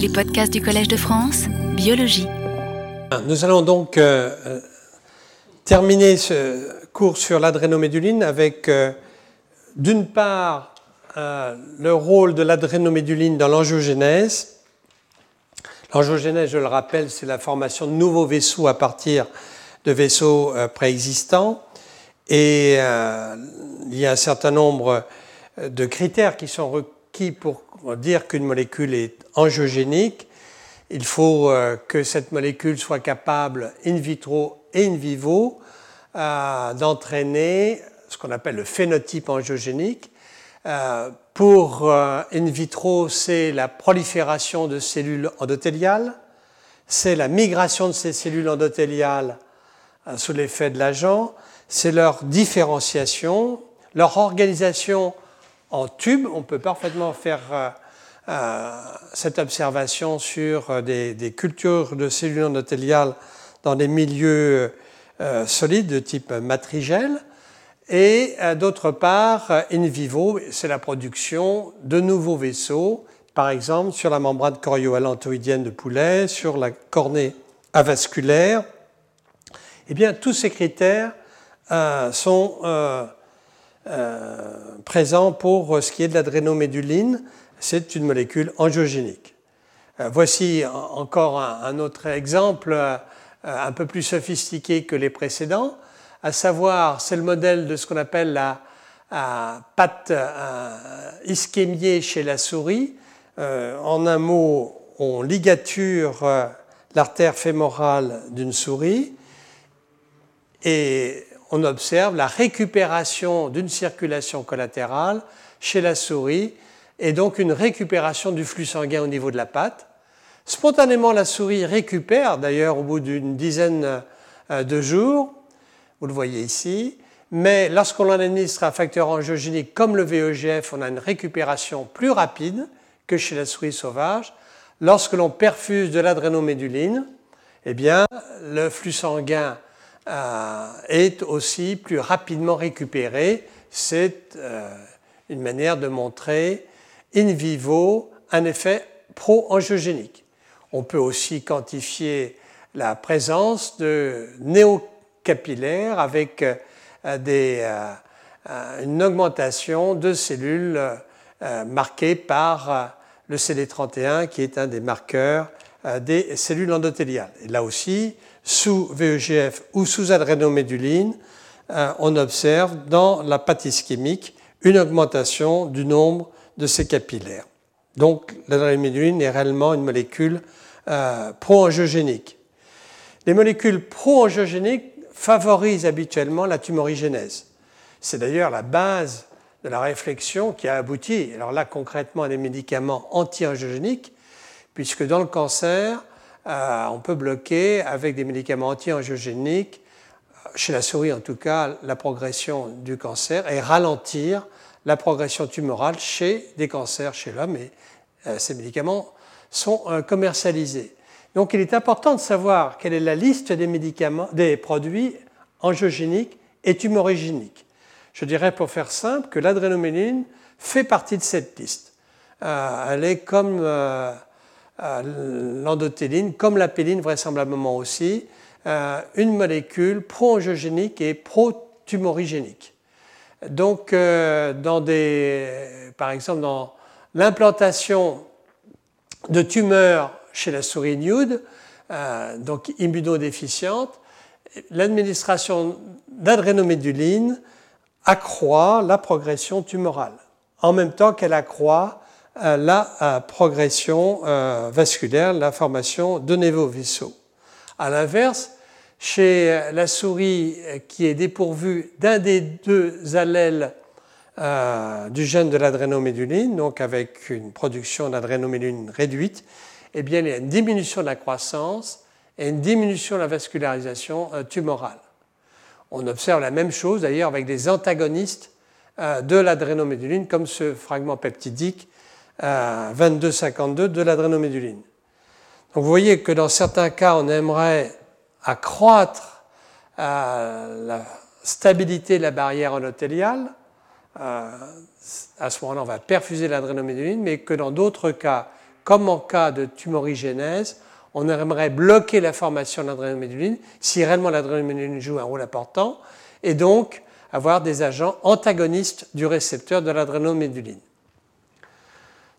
Les podcasts du Collège de France, biologie. Nous allons donc euh, euh, terminer ce cours sur l'adrénoméduline avec, euh, d'une part, le rôle de l'adrénoméduline dans l'angiogénèse. L'angiogénèse, je le rappelle, c'est la formation de nouveaux vaisseaux à partir de vaisseaux préexistants. Et il y a un certain nombre de critères qui sont requis pour dire qu'une molécule est angiogénique. Il faut euh, que cette molécule soit capable in vitro et in vivo euh, d'entraîner ce qu'on appelle le phénotype angiogénique. Euh, pour in vitro, c'est la prolifération de cellules endothéliales, c'est la migration de ces cellules endothéliales sous l'effet de l'agent, c'est leur différenciation, leur organisation en tube. On peut parfaitement faire euh, euh, cette observation sur euh, des, cultures de cellules endothéliales dans des milieux solides de type matrigel. Et d'autre part, in vivo, c'est la production de nouveaux vaisseaux, par exemple sur la membrane chorioallantoïdienne de poulet, sur la cornée avasculaire. Eh bien, tous ces critères sont présent pour ce qui est de l'adrénoméduline. C'est une molécule angiogénique. Euh, voici encore un, autre exemple euh, un peu plus sophistiqué que les précédents, à savoir, c'est le modèle de ce qu'on appelle la pâte ischémiée chez la souris. en un mot, on ligature l'artère fémorale d'une souris et on observe la récupération d'une circulation collatérale chez la souris et donc une récupération du flux sanguin au niveau de la patte. Spontanément, la souris récupère, d'ailleurs au bout d'une dizaine euh, de jours, vous le voyez ici, mais lorsqu'on administre un facteur angiogénique comme le VEGF, on a une récupération plus rapide que chez la souris sauvage. Lorsque l'on perfuse de l'adrénoméduline, eh bien, le flux sanguin est aussi plus rapidement récupéré. C'est euh, une manière de montrer in vivo un effet pro-angiogénique. On peut aussi quantifier la présence de néocapillaires avec euh, une augmentation de cellules marquées par le CD31 qui est un des marqueurs des cellules endothéliales. Et là aussi, sous VEGF ou sous adrénoméduline, euh, on observe dans la pâte une augmentation du nombre de ces capillaires. Donc l'adrénoméduline est réellement une molécule euh, pro-angiogénique. Les molécules pro-angiogéniques favorisent habituellement la tumorigénèse. C'est d'ailleurs la base de la réflexion qui a abouti, alors là concrètement à des médicaments anti-angiogéniques, puisque dans le cancer, euh, on peut bloquer avec des médicaments anti-angiogéniques, chez la souris en tout cas, la progression du cancer et ralentir la progression tumorale chez des cancers chez l'homme. Et euh, ces médicaments sont euh, commercialisés. Donc il est important de savoir quelle est la liste des médicaments, des produits angiogéniques et tumorigéniques. Je dirais pour faire simple que l'adrénoméline fait partie de cette liste. elle est comme l'endothéline, comme la péline vraisemblablement aussi, euh, une molécule pro-angiogénique et pro-tumorigénique. Donc, euh, par exemple, dans l'implantation de tumeurs chez la souris nude, euh, donc immunodéficiente, l'administration d'adrénoméduline accroît la progression tumorale, en même temps qu'elle accroît euh, la euh, progression euh, vasculaire, la formation de nouveaux vaisseaux. À l'inverse, chez la souris qui est dépourvue d'un des deux allèles du gène de l'adrénoméduline, donc avec une production d'adrénoméduline réduite, eh bien, il y a une diminution de la croissance et une diminution de la vascularisation tumorale. On observe la même chose d'ailleurs avec des antagonistes de l'adrénoméduline, comme ce fragment peptidique 22-52 de l'adrénoméduline. Donc vous voyez que dans certains cas, on aimerait accroître euh, la stabilité de la barrière endothéliale. Euh, à ce moment-là, on va perfuser l'adrénoméduline, mais que dans d'autres cas, comme en cas de tumorigénèse, on aimerait bloquer la formation de l'adrénoméduline si réellement l'adrénoméduline joue un rôle important, et donc avoir des agents antagonistes du récepteur de l'adrénoméduline.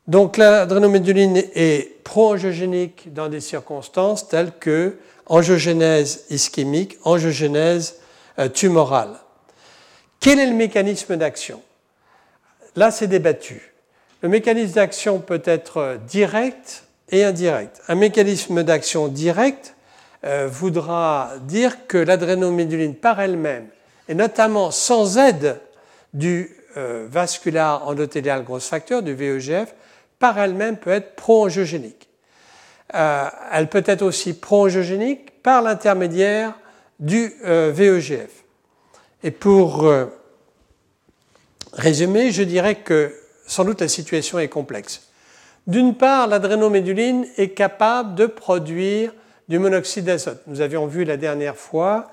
Donc l'adrénoméduline est pro-angiogénique dans des circonstances telles que angiogénèse ischémique, angiogénèse euh, tumorale. Quel est le mécanisme d'action? Là, c'est débattu. Le mécanisme d'action peut être direct et indirect. Un mécanisme d'action direct euh, voudra dire que l'adrénoméduline par elle-même, et notamment sans aide du euh, vascular endothélial grosse facteur, du VEGF, par elle-même peut être pro-angiogénique. Euh, elle peut être aussi pro-angiogénique par l'intermédiaire du VEGF. Et pour résumer, je dirais que sans doute la situation est complexe. D'une part, l'adrénoméduline est capable de produire du monoxyde d'azote. Nous avions vu la dernière fois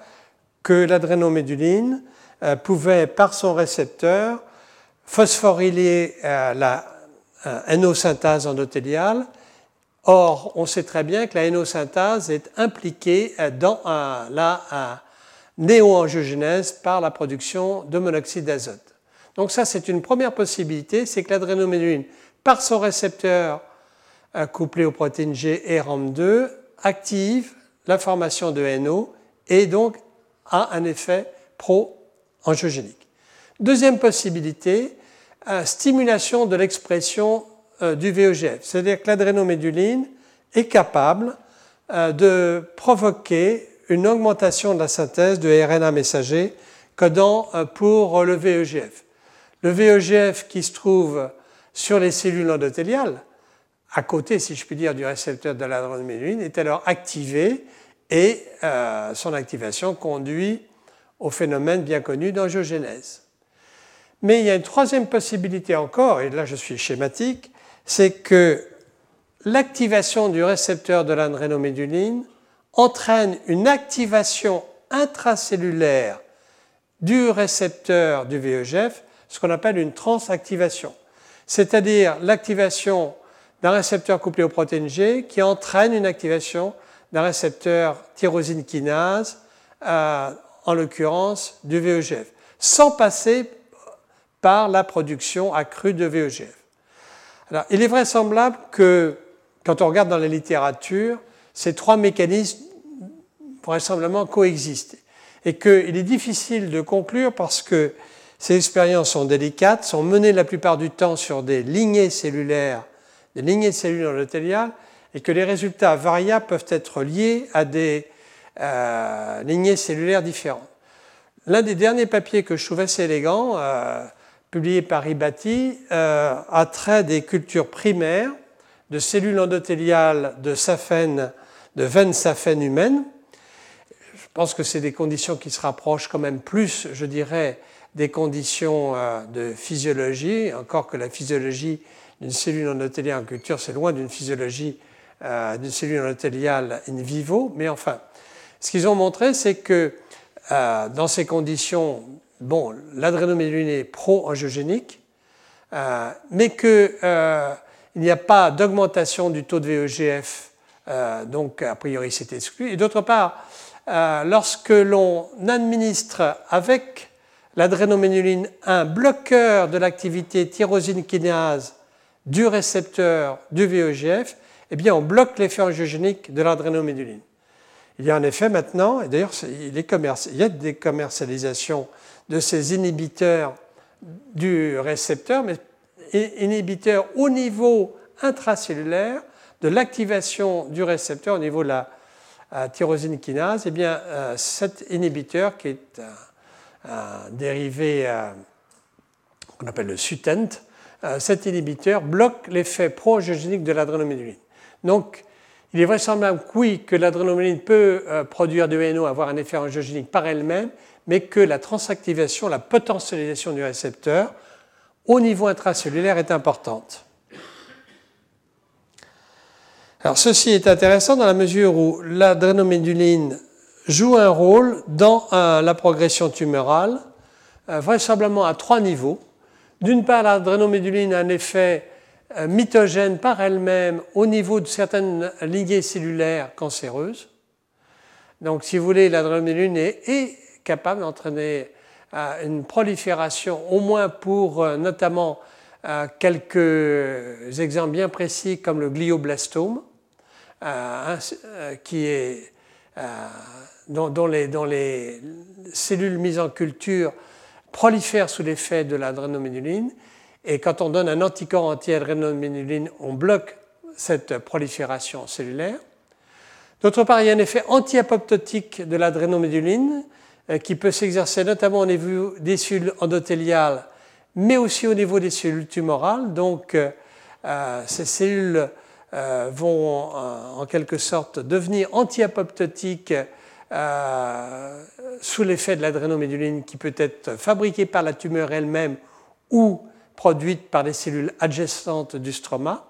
que l'adrénoméduline euh, pouvait, par son récepteur, phosphoryler euh, la euh, NO-synthase endothéliale. Or, on sait très bien que la NO-synthase est impliquée dans la néoangiogénèse par la production de monoxyde d'azote. Donc ça, c'est une première possibilité, c'est que l'adrénoméduline par son récepteur couplé aux protéines G et RAM2, active la formation de NO et donc a un effet pro-angiogénique. Deuxième possibilité, stimulation de l'expression euh, du VEGF, c'est-à-dire que l'adrénoméduline est capable euh, de provoquer une augmentation de la synthèse de RNA messager codant euh, pour le VEGF. Le VEGF qui se trouve sur les cellules endothéliales, à côté, si je puis dire, du récepteur de l'adrénaline, est alors activé et son activation conduit au phénomène bien connu d'angiogénèse. Mais il y a une troisième possibilité encore, et là je suis schématique, c'est que l'activation du récepteur de l'adrénoméduline entraîne une activation intracellulaire du récepteur du VEGF, ce qu'on appelle une transactivation. C'est-à-dire l'activation d'un récepteur couplé aux protéines G qui entraîne une activation d'un récepteur tyrosine kinase, euh, en l'occurrence du VEGF, sans passer par la production accrue de VEGF. Alors, il est vraisemblable que, quand on regarde dans la littérature, ces trois mécanismes vraisemblablement coexistent et qu'il est difficile de conclure parce que ces expériences sont délicates, sont menées la plupart du temps sur des lignées cellulaires, des lignées de cellules endothéliales, et que les résultats variables peuvent être liés à des euh, lignées cellulaires différentes. L'un des derniers papiers que je trouve assez élégant, euh, publié par Ibati, euh, a trait des cultures primaires de cellules endothéliales de saphène, de veines saphènes humaines. Je pense que c'est des conditions qui se rapprochent quand même plus, je dirais, des conditions euh, de physiologie, encore que la physiologie d'une cellule endothéliale en culture, c'est loin d'une physiologie euh, d'une cellule endothéliale in vivo, mais enfin, ce qu'ils ont montré, c'est que euh, dans ces conditions, bon, l'adrénoméduline est pro-angiogénique, mais qu'il n'y a pas d'augmentation du taux de VEGF, donc a priori c'est exclu. Et d'autre part, lorsque l'on administre avec l'adrénoménuline un bloqueur de l'activité tyrosine kinase du récepteur du VEGF, eh bien on bloque l'effet angiogénique de l'adrénoménuline. Il y a un effet maintenant, et d'ailleurs il, il, y a des commercialisations de ces inhibiteurs du récepteur, mais inhibiteurs au niveau intracellulaire de l'activation du récepteur au niveau de la tyrosine kinase, eh bien euh, cet inhibiteur qui est un dérivé euh, qu'on appelle le sutent, euh, cet inhibiteur bloque l'effet pro-angiogénique de l'adrénoméduline. Donc, il est vraisemblable oui, que l'adrénoméduline peut euh, produire du NO, avoir un effet angiogénique par elle-même, mais que la transactivation, la potentialisation du récepteur au niveau intracellulaire est importante. Alors ceci est intéressant dans la mesure où l'adrénoméduline joue un rôle dans euh, la progression tumorale, euh, vraisemblablement à trois niveaux. D'une part, l'adrénoméduline a un effet mitogène par elle-même au niveau de certaines lignées cellulaires cancéreuses. Donc, si vous voulez, l'adrénaline est, capable d'entraîner une prolifération, au moins pour notamment quelques exemples bien précis comme le glioblastome, qui est dont, les, cellules mises en culture prolifèrent sous l'effet de l'adrénoménuline. Et quand on donne un anticorps anti-adrénoménuline, on bloque cette prolifération cellulaire. D'autre part, il y a un effet anti-apoptotique de l'adrénoménuline euh, qui peut s'exercer notamment au niveau des cellules endothéliales, mais aussi au niveau des cellules tumorales. Donc, euh, euh, ces cellules vont en quelque sorte devenir anti-apoptotiques euh, sous l'effet de l'adrénoméduline qui peut être fabriquée par la tumeur elle-même ou produite par les cellules adjacentes du stroma.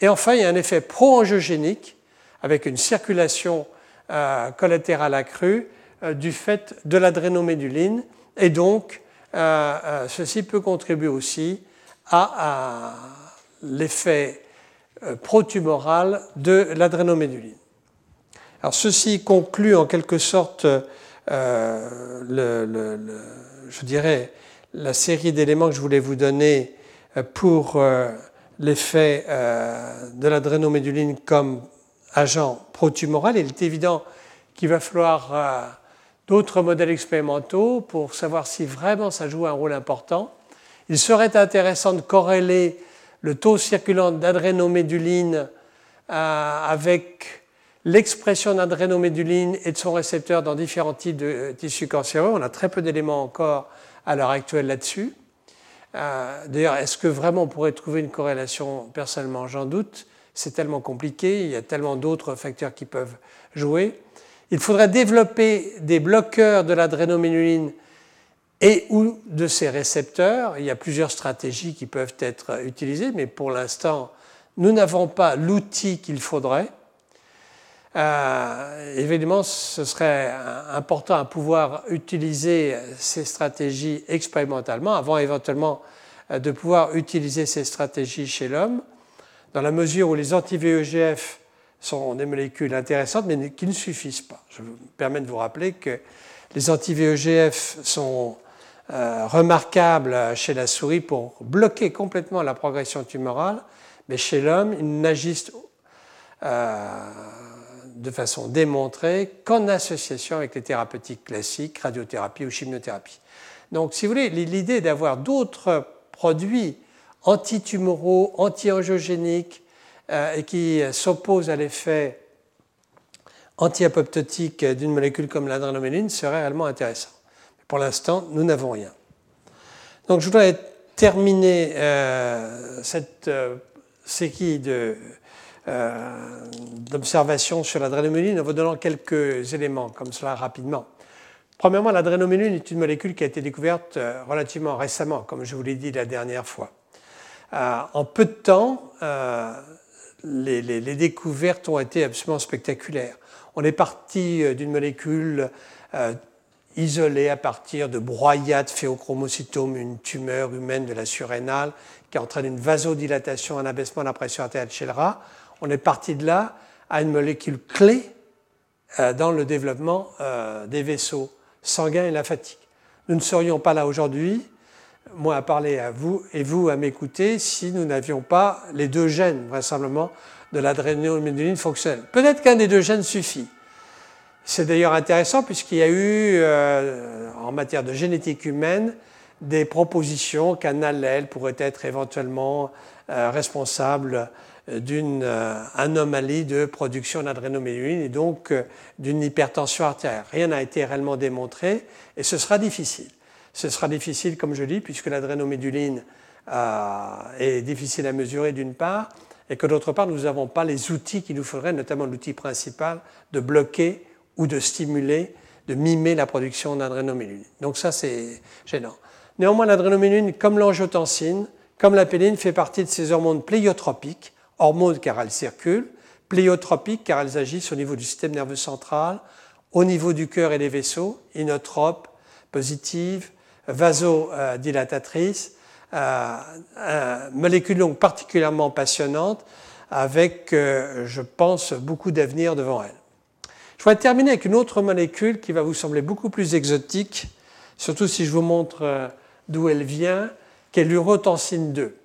Et enfin, il y a un effet pro-angiogénique avec une circulation euh, collatérale accrue euh, du fait de l'adrénoméduline. Et donc, ceci peut contribuer aussi à, l'effet protumoral de l'adrénoméduline. Alors ceci conclut en quelque sorte, euh, je dirais, la série d'éléments que je voulais vous donner euh, pour euh, l'effet de l'adrénoméduline comme agent protumoral. Il est évident qu'il va falloir d'autres modèles expérimentaux pour savoir si vraiment ça joue un rôle important. Il serait intéressant de corréler le taux circulant d'adrénoméduline avec l'expression d'adrénoméduline et de son récepteur dans différents types de euh, tissus cancéreux. On a très peu d'éléments encore à l'heure actuelle là-dessus. Euh, d'ailleurs, est-ce que vraiment on pourrait trouver une corrélation? Personnellement, j'en doute. C'est tellement compliqué, il y a tellement d'autres facteurs qui peuvent jouer. Il faudrait développer des bloqueurs de l'adrénoméduline et ou de ses récepteurs. Il y a plusieurs stratégies qui peuvent être utilisées, mais pour l'instant, nous n'avons pas l'outil qu'il faudrait. Euh, évidemment, ce serait important à pouvoir utiliser ces stratégies expérimentalement avant éventuellement euh, de pouvoir utiliser ces stratégies chez l'homme, dans la mesure où les anti-VEGF sont des molécules intéressantes, mais qui ne suffisent pas. Je me permets de vous rappeler que les anti-VEGF sont euh, remarquables chez la souris pour bloquer complètement la progression tumorale, mais chez l'homme, ils n'agissent de façon démontrée qu'en association avec les thérapeutiques classiques, radiothérapie ou chimiothérapie. Donc, si vous voulez, l'idée d'avoir d'autres produits antitumoraux, anti-angiogéniques euh, et qui s'opposent à l'effet anti-apoptotique d'une molécule comme l'adrénoméline serait réellement intéressant. pour l'instant, nous n'avons rien. Donc, je voudrais terminer euh, cette euh, séquille de euh, d'observation sur l'adrénoméline en vous donnant quelques éléments comme cela rapidement. Premièrement, l'adrénoméline est une molécule qui a été découverte relativement récemment, comme je vous l'ai dit la dernière fois. En peu de temps, les, les, découvertes ont été absolument spectaculaires. On est parti d'une molécule isolée à partir de broyades phéochromocytome, une tumeur humaine de la surrénale qui entraîne une vasodilatation, un abaissement de la pression artérielle chez le rat on est parti de là à une molécule clé euh, dans le développement euh, des vaisseaux sanguins et lymphatiques. Nous ne serions pas là aujourd'hui, moi à parler à vous et vous à m'écouter, si nous n'avions pas les deux gènes, vraisemblablement, de l'adrénoméduline fonctionnelle. Peut-être qu'un des deux gènes suffit. C'est d'ailleurs intéressant puisqu'il y a eu, euh, en matière de génétique humaine, des propositions qu'un allèle pourrait être éventuellement responsable d'une euh, anomalie de production d'adrénoméduline et donc euh, d'une hypertension artérielle. Rien n'a été réellement démontré et ce sera difficile. Ce sera difficile, comme je dis, puisque l'adrénoméduline euh, est difficile à mesurer d'une part et que d'autre part, nous n'avons pas les outils qu'il nous faudrait, notamment l'outil principal de bloquer ou de stimuler, de mimer la production d'adrénoméduline. Donc ça, c'est gênant. Néanmoins, l'adrénoméduline, comme l'angiotensine, comme la péline, fait partie de ces hormones pléiotropiques hormones car elles circulent, pléiotropiques car elles agissent au niveau du système nerveux central, au niveau du cœur et des vaisseaux, inotropes, positives, vasodilatatrices, molécule donc particulièrement passionnante avec, je pense, beaucoup d'avenir devant elle. Je voudrais terminer avec une autre molécule qui va vous sembler beaucoup plus exotique, surtout si je vous montre euh, d'où elle vient, qui est l'urotensine 2.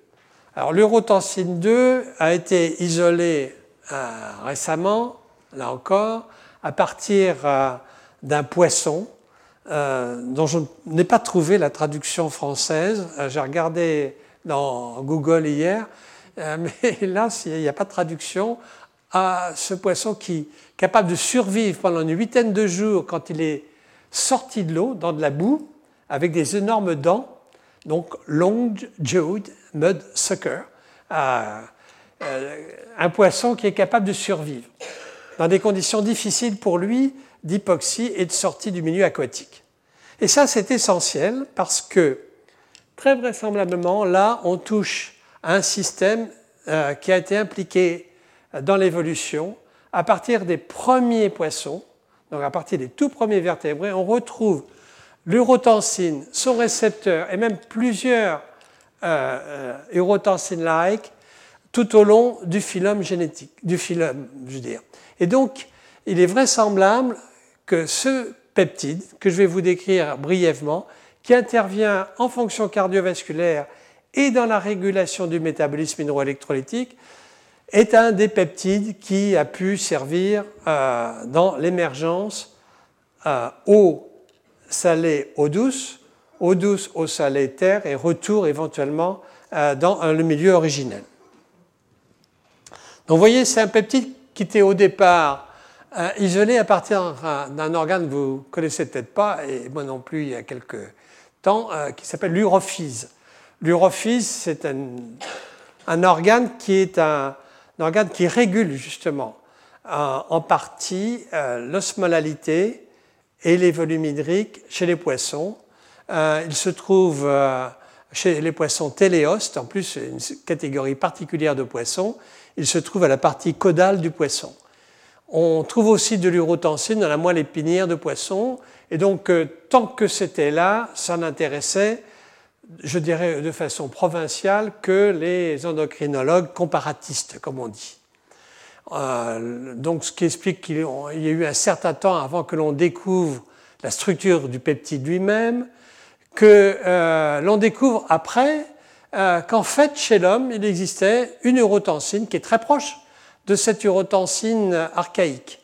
Alors l'urotensine 2 a été isolée euh, récemment, là encore, à partir euh, d'un poisson dont je n'ai pas trouvé la traduction française. J'ai regardé dans Google hier, mais là, il n'y a pas de traduction à ce poisson qui est capable de survivre pendant une huitaine de jours quand il est sorti de l'eau, dans de la boue, avec des énormes dents, donc long-jawed mud sucker, euh, un poisson qui est capable de survivre dans des conditions difficiles pour lui d'hypoxie et de sortie du milieu aquatique. Et ça, c'est essentiel parce que, très vraisemblablement, là, on touche à un système euh, qui a été impliqué dans l'évolution, à partir des premiers poissons, donc à partir des tout premiers vertébrés, on retrouve l'urotensine, son récepteur et même plusieurs euh, euh urotensines-like tout au long du phylum génétique, du phylum, je veux dire. Et donc, il est vraisemblable que ce peptide, que je vais vous décrire brièvement, qui intervient en fonction cardiovasculaire et dans la régulation du métabolisme hydroélectrolytique, est un des peptides qui a pu servir euh, dans l'émergence euh, eau salée, eau douce, eau douce, eau salée, terre et retour éventuellement euh, dans le milieu originel. Donc vous voyez, c'est un peptide qui était au départ isolé à partir d'un organe que vous ne connaissez peut-être pas, et moi non plus il y a quelques temps, qui s'appelle l'urophyse. L'urophyse, c'est un, organe qui est un, organe qui régule justement euh, en partie euh, l'osmolalité et les volumes hydriques chez les poissons. Euh, il se trouve chez les poissons téléostes, en plus une catégorie particulière de poissons, il se trouve à la partie caudale du poisson. On trouve aussi de l'urotensine dans la moelle épinière de poisson, et donc tant que c'était là, ça n'intéressait je dirais de façon provinciale, que les endocrinologues comparatistes, comme on dit. Euh, donc, ce qui explique qu'il y a eu un certain temps avant que l'on découvre la structure du peptide lui-même, que euh, l'on découvre après euh, qu'en fait, chez l'homme, il existait une urotensine qui est très proche de cette urotensine archaïque.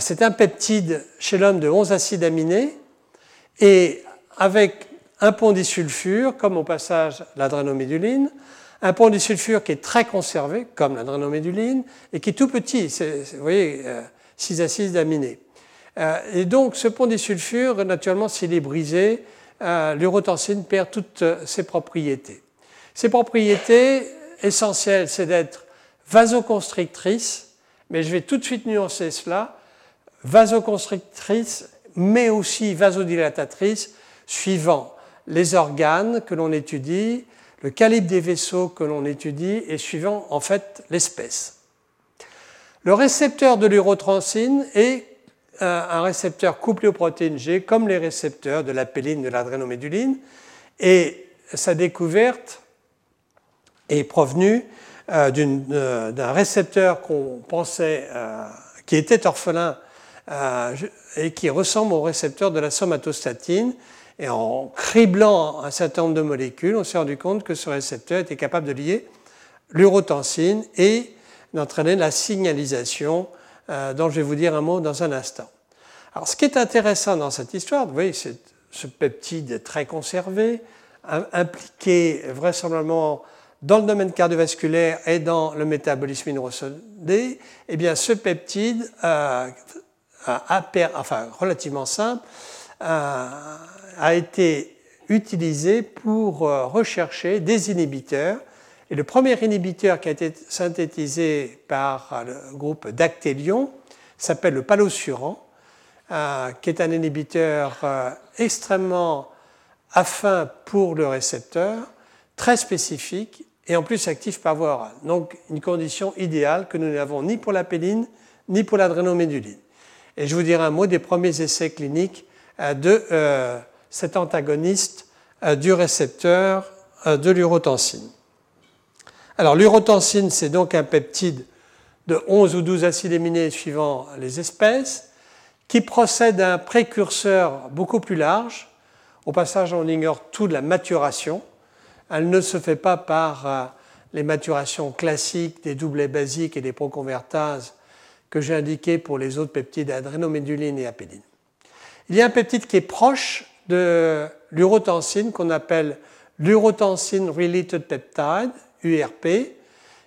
C'est un peptide chez l'homme de 11 acides aminés, et avec un pont disulfure, comme au passage l'adrénoméduline, un pont disulfure qui est très conservé, comme l'adrénoméduline, et qui est tout petit, vous voyez, 6 euh, acides aminés. Euh, et donc, ce pont disulfure, naturellement, s'il est brisé, euh, l'urotensine perd toutes ses propriétés. Ses propriétés essentielles, c'est d'être vasoconstrictrice, mais je vais tout de suite nuancer cela, vasoconstrictrice, mais aussi vasodilatatrice, suivant les organes que l'on étudie, le calibre des vaisseaux que l'on étudie et suivant en fait l'espèce. Le récepteur de l'urotransine est euh, un récepteur couplé aux protéines G comme les récepteurs de l'apéline, de l'adrénoméduline et sa découverte est provenue euh, euh, d'un récepteur qu'on pensait qui était orphelin et qui ressemble au récepteur de la somatostatine et en criblant un certain nombre de molécules, on s'est rendu compte que ce récepteur était capable de lier l'urotensine et d'entraîner la signalisation, euh, dont je vais vous dire un mot dans un instant. Alors, ce qui est intéressant dans cette histoire, vous voyez, c'est ce peptide très conservé, impliqué vraisemblablement dans le domaine cardiovasculaire et dans le métabolisme hydrosodé, eh bien, ce peptide, euh, enfin, relativement simple, euh, a été utilisé pour euh, rechercher des inhibiteurs. Et le premier inhibiteur qui a été synthétisé par le groupe Dactylion s'appelle le palosuran, euh, qui est un inhibiteur euh, extrêmement affin pour le récepteur, très spécifique et en plus actif par voie orale. Donc une condition idéale que nous n'avons ni pour la péline ni pour l'adrénoméduline. Et je vous dirai un mot des premiers essais cliniques de cet antagoniste euh, du récepteur de l'urotensine. Alors l'urotensine, c'est donc un peptide de 11 ou 12 acides aminés suivant les espèces, qui procède d'un précurseur beaucoup plus large. Au passage, on ignore tout de la maturation. Elle ne se fait pas par euh, les maturations classiques des doublets basiques et des proconvertases que j'ai indiquées pour les autres peptides adrénoméduline et apédine. Il y a un peptide qui est proche de l'urotensine qu'on appelle l'urotensine related peptide, URP,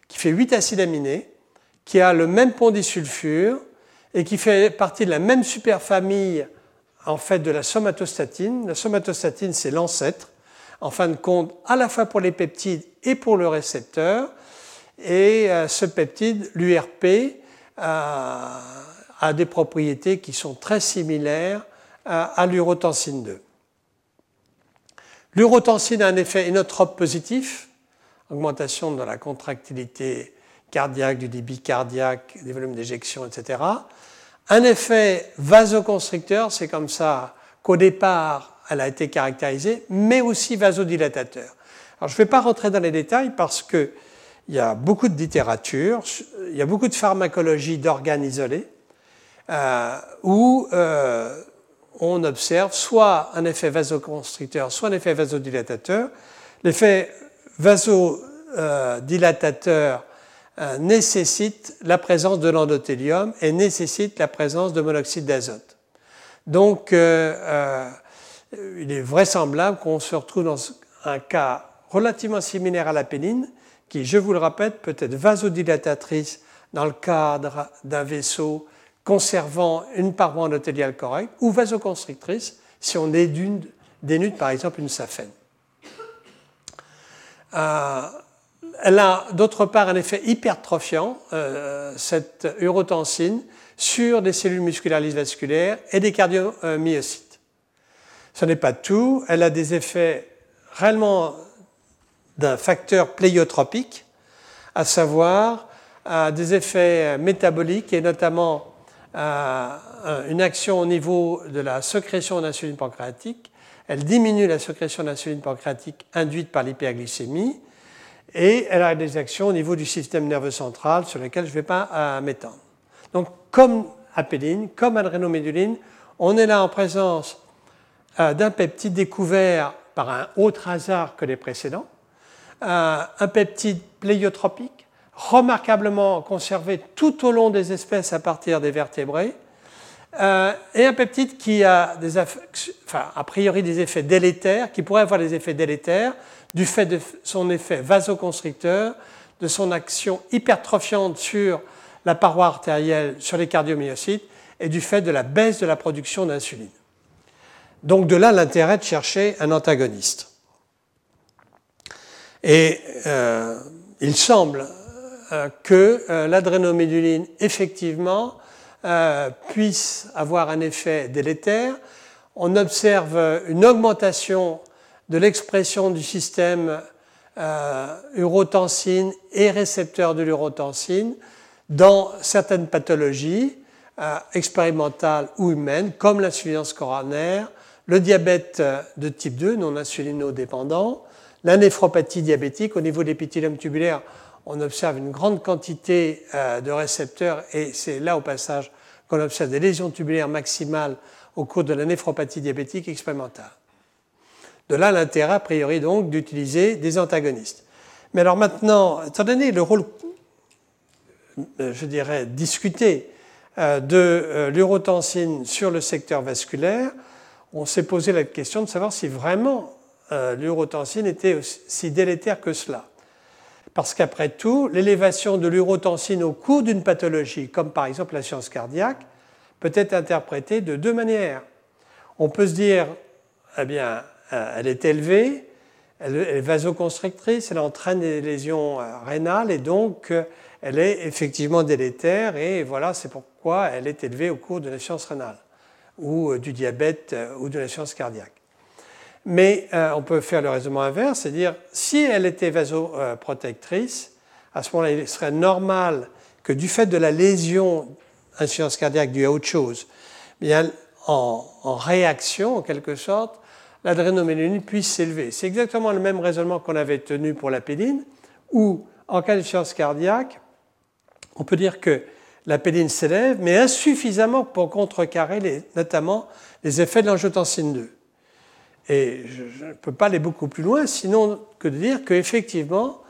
qui fait 8 acides aminés, qui a le même pont disulfure et qui fait partie de la même superfamille en fait de la somatostatine. La somatostatine, c'est l'ancêtre, en fin de compte, à la fois pour les peptides et pour le récepteur. Et euh, ce peptide, l'URP, euh, a des propriétés qui sont très similaires à l'urotensine 2. L'urotensine a un effet inotrope positif, augmentation de la contractilité cardiaque, du débit cardiaque, des volumes d'éjection, etc. Un effet vasoconstricteur, c'est comme ça qu'au départ, elle a été caractérisée, mais aussi vasodilatateur. Alors, je ne vais pas rentrer dans les détails parce qu'il y a beaucoup de littérature, il y a beaucoup de pharmacologie d'organes isolés, euh, où euh, on observe soit un effet vasoconstricteur, soit un effet vasodilatateur. L'effet vasodilatateur euh, nécessite la présence de l'endothélium et nécessite la présence de monoxyde d'azote. Donc, il est vraisemblable qu'on se retrouve dans un cas relativement similaire à la pénigne, qui, je vous le répète, peut être vasodilatatrice dans le cadre d'un vaisseau conservant une paroi endothéliale correcte, ou vasoconstrictrice si on dénude, par exemple une saphène. Euh, elle a d'autre part un effet hypertrophiant, euh, cette urotensine, sur des cellules musculaires vasculaires et des cardiomyocytes. Ce n'est pas tout, elle a des effets réellement d'un facteur pléiotropique, à savoir des effets métaboliques et notamment une action au niveau de la sécrétion d'insuline pancréatique. Elle diminue la sécrétion d'insuline pancréatique induite par l'hyperglycémie et elle a des actions au niveau du système nerveux central sur lesquelles je ne vais pas euh, m'étendre. Donc, comme apéline, comme adrénoméduline, on est là en présence euh, d'un peptide découvert par un autre hasard que les précédents, euh, un peptide pléiotropique, remarquablement conservé tout au long des espèces à partir des vertébrés, euh, et un peptide qui a a priori des effets délétères, qui pourrait avoir des effets délétères du fait de son effet vasoconstricteur, de son action hypertrophiante sur la paroi artérielle, sur les cardiomyocytes, et du fait de la baisse de la production d'insuline. Donc de là l'intérêt de chercher un antagoniste. Et euh, il semble euh, que euh, l'adrénoméduline, effectivement, puisse avoir un effet délétère. On observe une augmentation de l'expression du système urotensine et récepteur de l'urotensine dans certaines pathologies expérimentales ou humaines, comme l'insuffisance coronaire, le diabète de type 2 non insulinodépendant, la néphropathie diabétique au niveau de l'épithélium tubulaire on observe une grande quantité euh, de récepteurs et c'est là au passage qu'on observe des lésions tubulaires maximales au cours de la néphropathie diabétique expérimentale. De là l'intérêt a priori donc d'utiliser des antagonistes. Mais alors maintenant, étant donné le rôle, euh, je dirais, discuté euh, de l'urotensine sur le secteur vasculaire, on s'est posé la question de savoir si vraiment l'urotensine était aussi délétère que cela. Parce qu'après tout, l'élévation de l'urotensine au cours d'une pathologie, comme par exemple la science cardiaque, peut être interprétée de deux manières. On peut se dire, eh bien, euh, elle est élevée, elle est vasoconstrictrice, elle entraîne des lésions euh, rénales et donc euh, elle est effectivement délétère et voilà, c'est pourquoi elle est élevée au cours de la science rénale ou du diabète ou de science cardiaque. Mais euh, on peut faire le raisonnement inverse, c'est-à-dire si elle était vasoprotectrice, à ce moment-là, il serait normal que du fait de la lésion insuffisance cardiaque due à autre chose, bien, en, réaction, en quelque sorte, l'adrénomélénine puisse s'élever. C'est exactement le même raisonnement qu'on avait tenu pour la pédine, où en cas science cardiaque, on peut dire que la pédine s'élève, mais insuffisamment pour contrecarrer notamment les effets de l'angiotensine 2. Et je ne peux pas aller beaucoup plus loin, sinon que de dire qu'effectivement,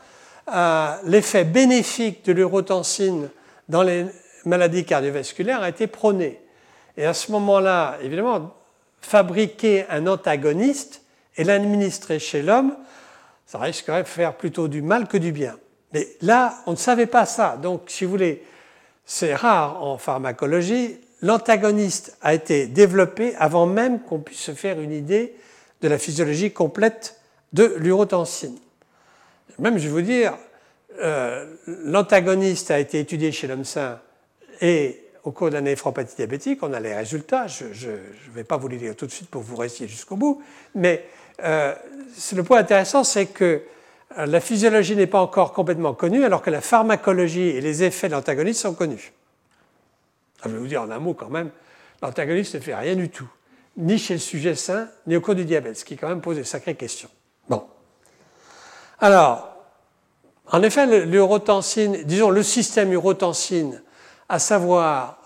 euh, l'effet bénéfique de l'urotensine dans les maladies cardiovasculaires a été prôné. Et à ce moment-là, évidemment, fabriquer un antagoniste et l'administrer chez l'homme, ça risquerait de faire plutôt du mal que du bien. Mais là, on ne savait pas ça. Donc, si vous voulez, c'est rare en pharmacologie. L'antagoniste a été développé avant même qu'on puisse se faire une idée de la physiologie complète de l'urotensine. Même, je vais vous dire, euh, l'antagoniste a été étudié chez l'homme sain et au cours de la néphropathie diabétique, on a les résultats. Je ne vais pas vous les lire tout de suite pour vous restiez jusqu'au bout, mais euh, le point intéressant, c'est que la physiologie n'est pas encore complètement connue, alors que la pharmacologie et les effets de l'antagoniste sont connus. Je vais vous dire en un mot quand même, l'antagoniste ne fait rien du tout, ni chez le sujet sain, ni au cours du diabète, ce qui quand même pose des sacrées questions. Bon. Alors, en effet, l'urotensine, disons le système urotensine, à savoir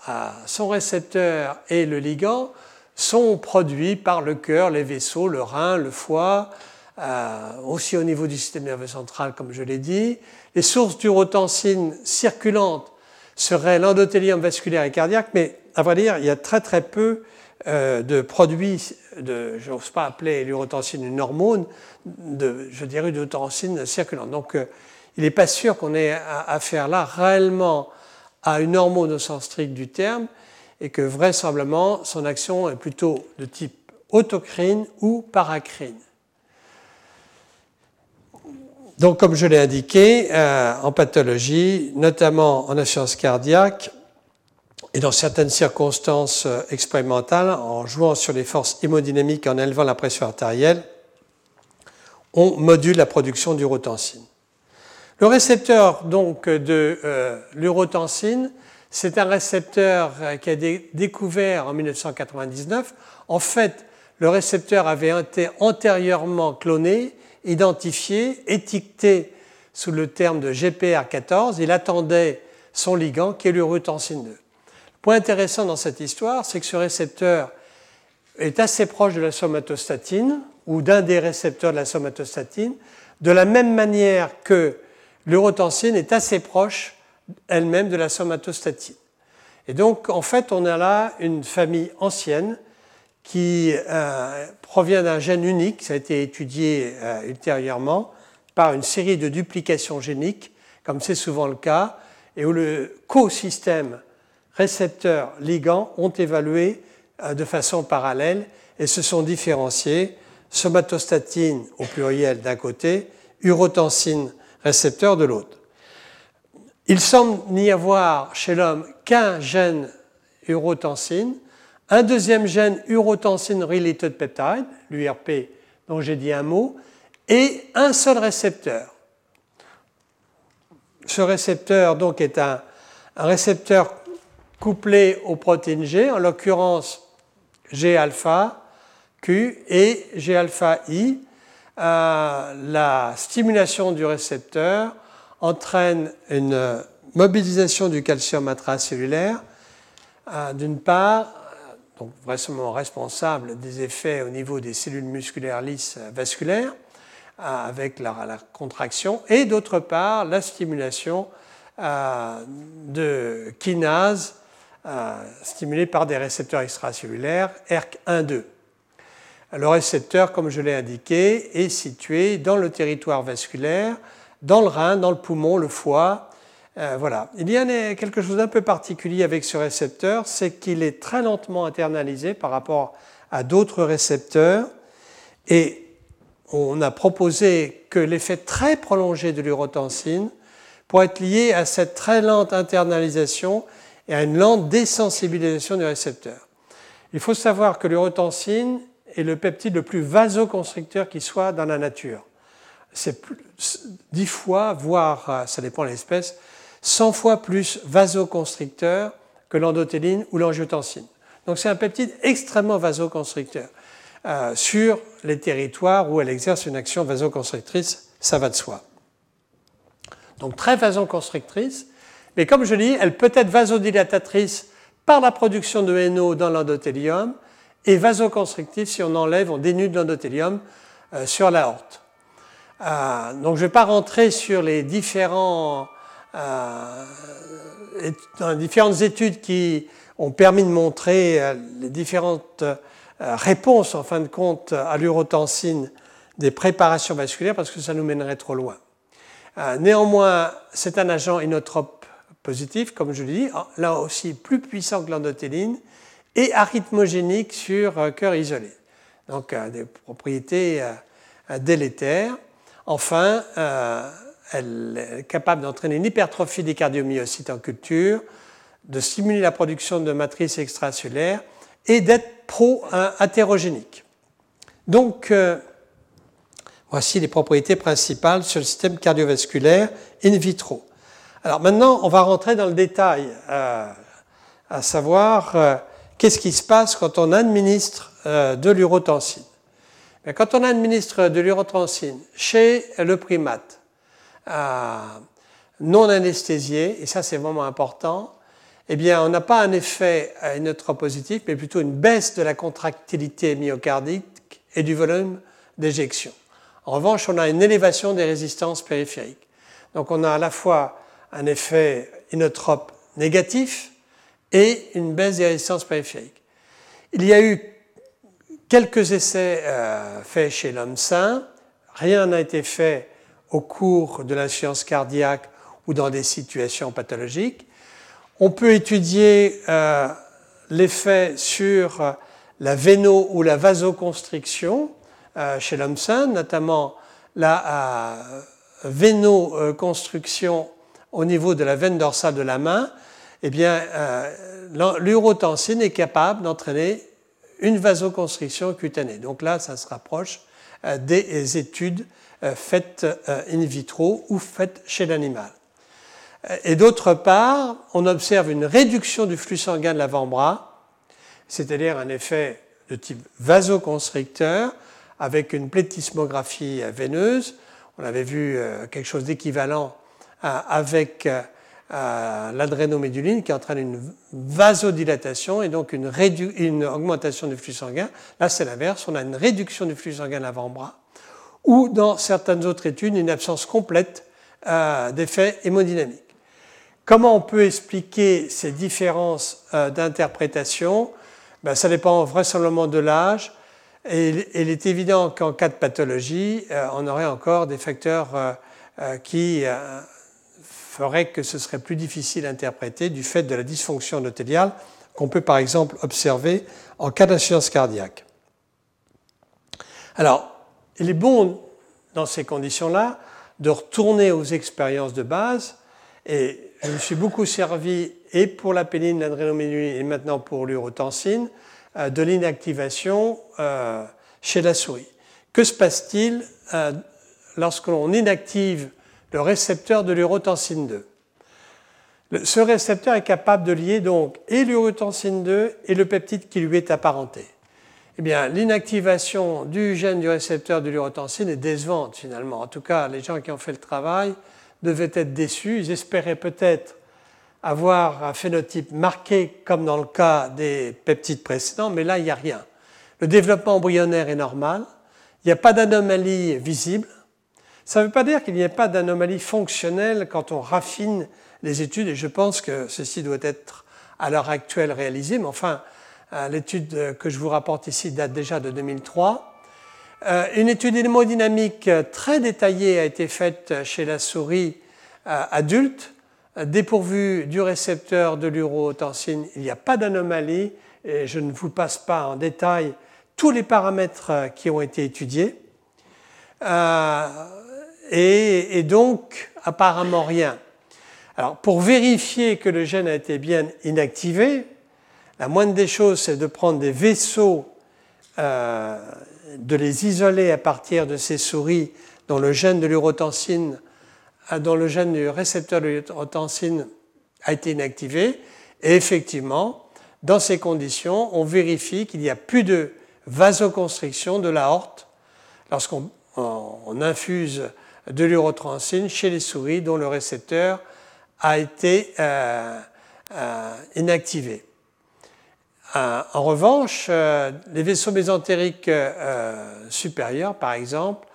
son récepteur et le ligand, sont produits par le cœur, les vaisseaux, le rein, le foie, euh, aussi au niveau du système nerveux central, comme je l'ai dit. Les sources d'urotensine circulantes seraient l'endothélium vasculaire et cardiaque, mais à vrai dire, il y a très très peu euh, de produits, de, je n'ose pas appeler l'urotensine une hormone, de, je dirais d'urotensine circulante. Donc, euh, il n'est pas sûr qu'on ait affaire là réellement à une hormone au sens strict du terme, et que vraisemblablement son action est plutôt de type autocrine ou paracrine. Donc, comme je l'ai indiqué, euh, en pathologie, notamment en assurance cardiaque et dans certaines circonstances euh, expérimentales, en jouant sur les forces hémodynamiques en élevant la pression artérielle, on module la production d'urotensine. Le récepteur donc de euh, l'urotensine, c'est un récepteur qui a été découvert en 1999. En fait, le récepteur avait été antérieurement cloné identifié, étiqueté sous le terme de GPR14. Il attendait son ligand qui est l'urotensine 2. Le point intéressant dans cette histoire, c'est que ce récepteur est assez proche de la somatostatine ou d'un des récepteurs de la somatostatine, de la même manière que l'urotensine est assez proche elle-même de la somatostatine. Et donc, en fait, on a là une famille ancienne qui euh, provient d'un gène unique, ça a été étudié euh, ultérieurement, par une série de duplications géniques, comme c'est souvent le cas, et où le co-système récepteur-ligand ont évalué euh, de façon parallèle et se sont différenciés somatostatine au pluriel d'un côté, urotensine récepteur de l'autre. Il semble n'y avoir chez l'homme qu'un gène urotensine, un deuxième gène urotensine related peptide, l'URP dont j'ai dit un mot, et un seul récepteur. Ce récepteur donc est un, récepteur couplé aux protéines G, en l'occurrence G-alpha Q et G-alpha I. Euh, la stimulation du récepteur entraîne une mobilisation du calcium intracellulaire, euh, d'une part, donc vraisemblablement responsable des effets au niveau des cellules musculaires lisses vasculaires, euh, avec la, contraction, et d'autre part la stimulation euh, de kinase euh, stimulée par des récepteurs extracellulaires ERK1-2. Le récepteur, comme je l'ai indiqué, est situé dans le territoire vasculaire, dans le rein, dans le poumon, le foie, euh, voilà. Il y a quelque chose d'un peu particulier avec ce récepteur, c'est qu'il est très lentement internalisé par rapport à d'autres récepteurs. Et on a proposé que l'effet très prolongé de l'urotensine pourrait être lié à cette très lente internalisation et à une lente désensibilisation du récepteur. Il faut savoir que l'urotensine est le peptide le plus vasoconstricteur qui soit dans la nature. C'est dix fois, voire, euh, ça dépend de l'espèce, 100 fois plus vasoconstricteur que l'endothéline ou l'angiotensine. Donc c'est un peptide extrêmement vasoconstricteur. sur les territoires où elle exerce une action vasoconstrictrice, ça va de soi. Donc très vasoconstrictrice, mais comme je dis, elle peut être vasodilatatrice par la production de NO dans l'endothélium et vasoconstrictive si on enlève, on dénude l'endothélium euh, sur la horte. Euh, donc je ne vais pas rentrer sur les différents, euh, différentes études qui ont permis de montrer les différentes réponses en fin de compte à l'urotensine des préparations vasculaires parce que ça nous mènerait trop loin. néanmoins, c'est un agent inotrope positif, comme je l'ai dit, là aussi plus puissant que l'endothéline et arythmogénique sur euh, cœur isolé. Donc euh, des propriétés euh, délétères. Enfin, elle est capable d'entraîner une hypertrophie des cardiomyocytes en culture, de stimuler la production de matrices extracellulaires et d'être pro-athérogénique. Donc, voici les propriétés principales sur le système cardiovasculaire in vitro. Alors maintenant, on va rentrer dans le détail, à savoir qu'est-ce qui se passe quand on administre euh, de l'urotensine Quand on administre de l'urotensine chez le primate, euh, non anesthésié, et ça c'est vraiment important, eh bien on n'a pas un effet inotropositif, mais plutôt une baisse de la contractilité myocardique et du volume d'éjection. En revanche, on a une élévation des résistances périphériques. Donc on a à la fois un effet inotrope négatif, et une baisse des résistances périphériques. Il y a eu quelques essais euh, faits chez l'homme sain. Rien n'a été fait au cours de l'insuffisance cardiaque ou dans des situations pathologiques. On peut étudier euh, l'effet sur la véno ou la vasoconstriction euh, chez l'homme sain, notamment la vénoconstruction au niveau de la veine dorsale de la main, eh bien, euh, l'urotensine est capable d'entraîner une vasoconstriction cutanée. Donc là, ça se rapproche euh, des études euh, faites in vitro ou faites chez l'animal. Et d'autre part, on observe une réduction du flux sanguin de l'avant-bras, c'est-à-dire un effet de type vasoconstricteur avec une plétismographie veineuse. On avait vu quelque chose d'équivalent avec l'adrénoméduline qui entraîne une vasodilatation et donc une, une augmentation du flux sanguin. Là, c'est l'inverse, on a une réduction du flux sanguin de l'avant-bras ou dans certaines autres études, une absence complète euh, d'effet hémodynamique. Comment on peut expliquer ces différences euh, d'interprétation? Ben, Ça dépend vraisemblablement de l'âge. Et il est évident qu'en cas de pathologie, euh, on aurait encore des facteurs qui ferait que ce serait plus difficile à interpréter du fait de la dysfonction endothéliale qu'on peut par exemple observer en cas d'insuffisance cardiaque. Alors, il est bon dans ces conditions-là de retourner aux expériences de base et je me suis beaucoup servi et pour la péline, l'adrénoméduline et maintenant pour l'urotensine euh, de l'inactivation euh, chez la souris. Que se passe-t-il euh, lorsque l'on inactive le récepteur de l'urotensine 2. Ce récepteur est capable de lier donc et l'urotensine 2 et le peptide qui lui est apparenté. Eh bien, l'inactivation du gène du récepteur de l'urotensine est décevante finalement. En tout cas, les gens qui ont fait le travail devaient être déçus. Ils espéraient peut-être avoir un phénotype marqué comme dans le cas des peptides précédents, mais là, il n'y a rien. Le développement embryonnaire est normal, il n'y a pas d'anomalie visible, ça ne veut pas dire qu'il n'y ait pas d'anomalie fonctionnelle quand on raffine les études, et je pense que ceci doit être à l'heure actuelle réalisé, mais enfin, l'étude que je vous rapporte ici date déjà de 2003. Euh, une étude hémodynamique très détaillée a été faite chez la souris euh, adulte, dépourvue du récepteur de l'urotensine. Il n'y a pas d'anomalie, et je ne vous passe pas en détail tous les paramètres qui ont été étudiés et, donc apparemment rien. Alors pour vérifier que le gène a été bien inactivé, la moindre des choses, c'est de prendre des vaisseaux, euh, de les isoler à partir de ces souris dont le gène de l'urotensine, euh, dont le gène du récepteur de l'urotensine a été inactivé. Et effectivement, dans ces conditions, on vérifie qu'il n'y a plus de vasoconstriction de l'aorte lorsqu'on infuse de l'urotransine chez les souris dont le récepteur a été euh, euh, inactivé. Euh, en revanche, les vaisseaux mésentériques supérieurs, par exemple,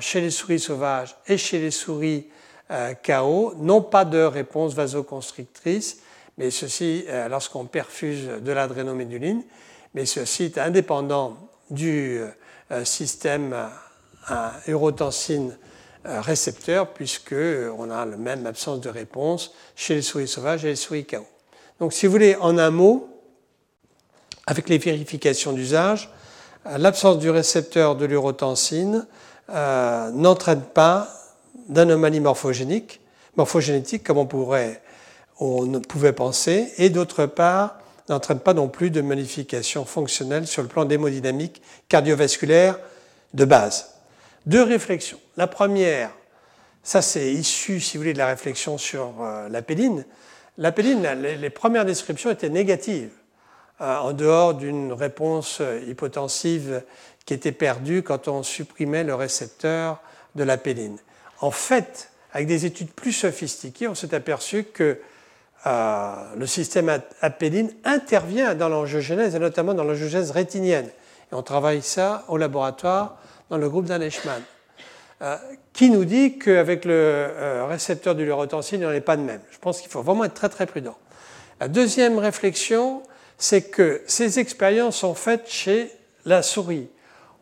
chez les souris sauvages et chez les souris KO, n'ont pas de réponse vasoconstrictrice, mais ceci lorsqu'on perfuse de l'adrénoméduline, mais ceci est indépendant du système urotensine euh, récepteur, puisqu'on a la même absence de réponse chez les souris sauvages et les souris KO. Donc, si vous voulez, en un mot, avec les vérifications d'usage, euh, l'absence du récepteur de l'urotensine euh, n'entraîne pas d'anomalie morphogénique, morphogénétique comme on, pourrait, on pouvait penser, et d'autre part, n'entraîne pas non plus de modification fonctionnelle sur le plan démodynamique cardiovasculaire de base. Deux réflexions. La première, ça c'est issu, si vous voulez, de la réflexion sur euh, la péline. La péline, les, premières descriptions étaient négatives, en dehors d'une réponse euh, hypotensive qui était perdue quand on supprimait le récepteur de la péline. En fait, avec des études plus sophistiquées, on s'est aperçu que le système apéline intervient dans l'angiogénèse, et notamment dans l'angiogénèse rétinienne. Et on travaille ça au laboratoire dans le groupe d'Aneshman, euh, qui nous dit qu'avec le euh, récepteur du l'urotensine, il n'en est pas de même. Je pense qu'il faut vraiment être très très prudent. La deuxième réflexion, c'est que ces expériences sont faites chez la souris.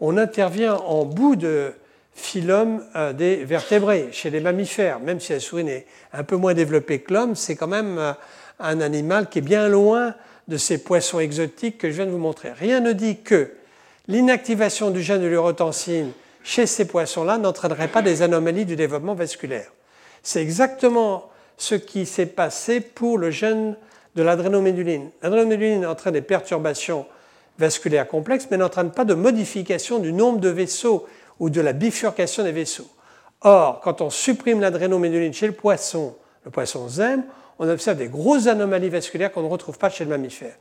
On intervient en bout de phylum euh, des vertébrés, chez les mammifères. Même si la souris est un peu moins développée que l'homme, c'est quand même un animal qui est bien loin de ces poissons exotiques que je viens de vous montrer. Rien ne dit que l'inactivation du gène de l'urotensine chez ces poissons-là n'entraînerait pas des anomalies du développement vasculaire. C'est exactement ce qui s'est passé pour le gène de l'adrénoméduline. L'adrénoméduline entraîne des perturbations vasculaires complexes, mais n'entraîne pas de modification du nombre de vaisseaux ou de la bifurcation des vaisseaux. Or, quand on supprime l'adrénoméduline chez le poisson, le poisson zème, on observe des grosses anomalies vasculaires qu'on ne retrouve pas chez le mammifère.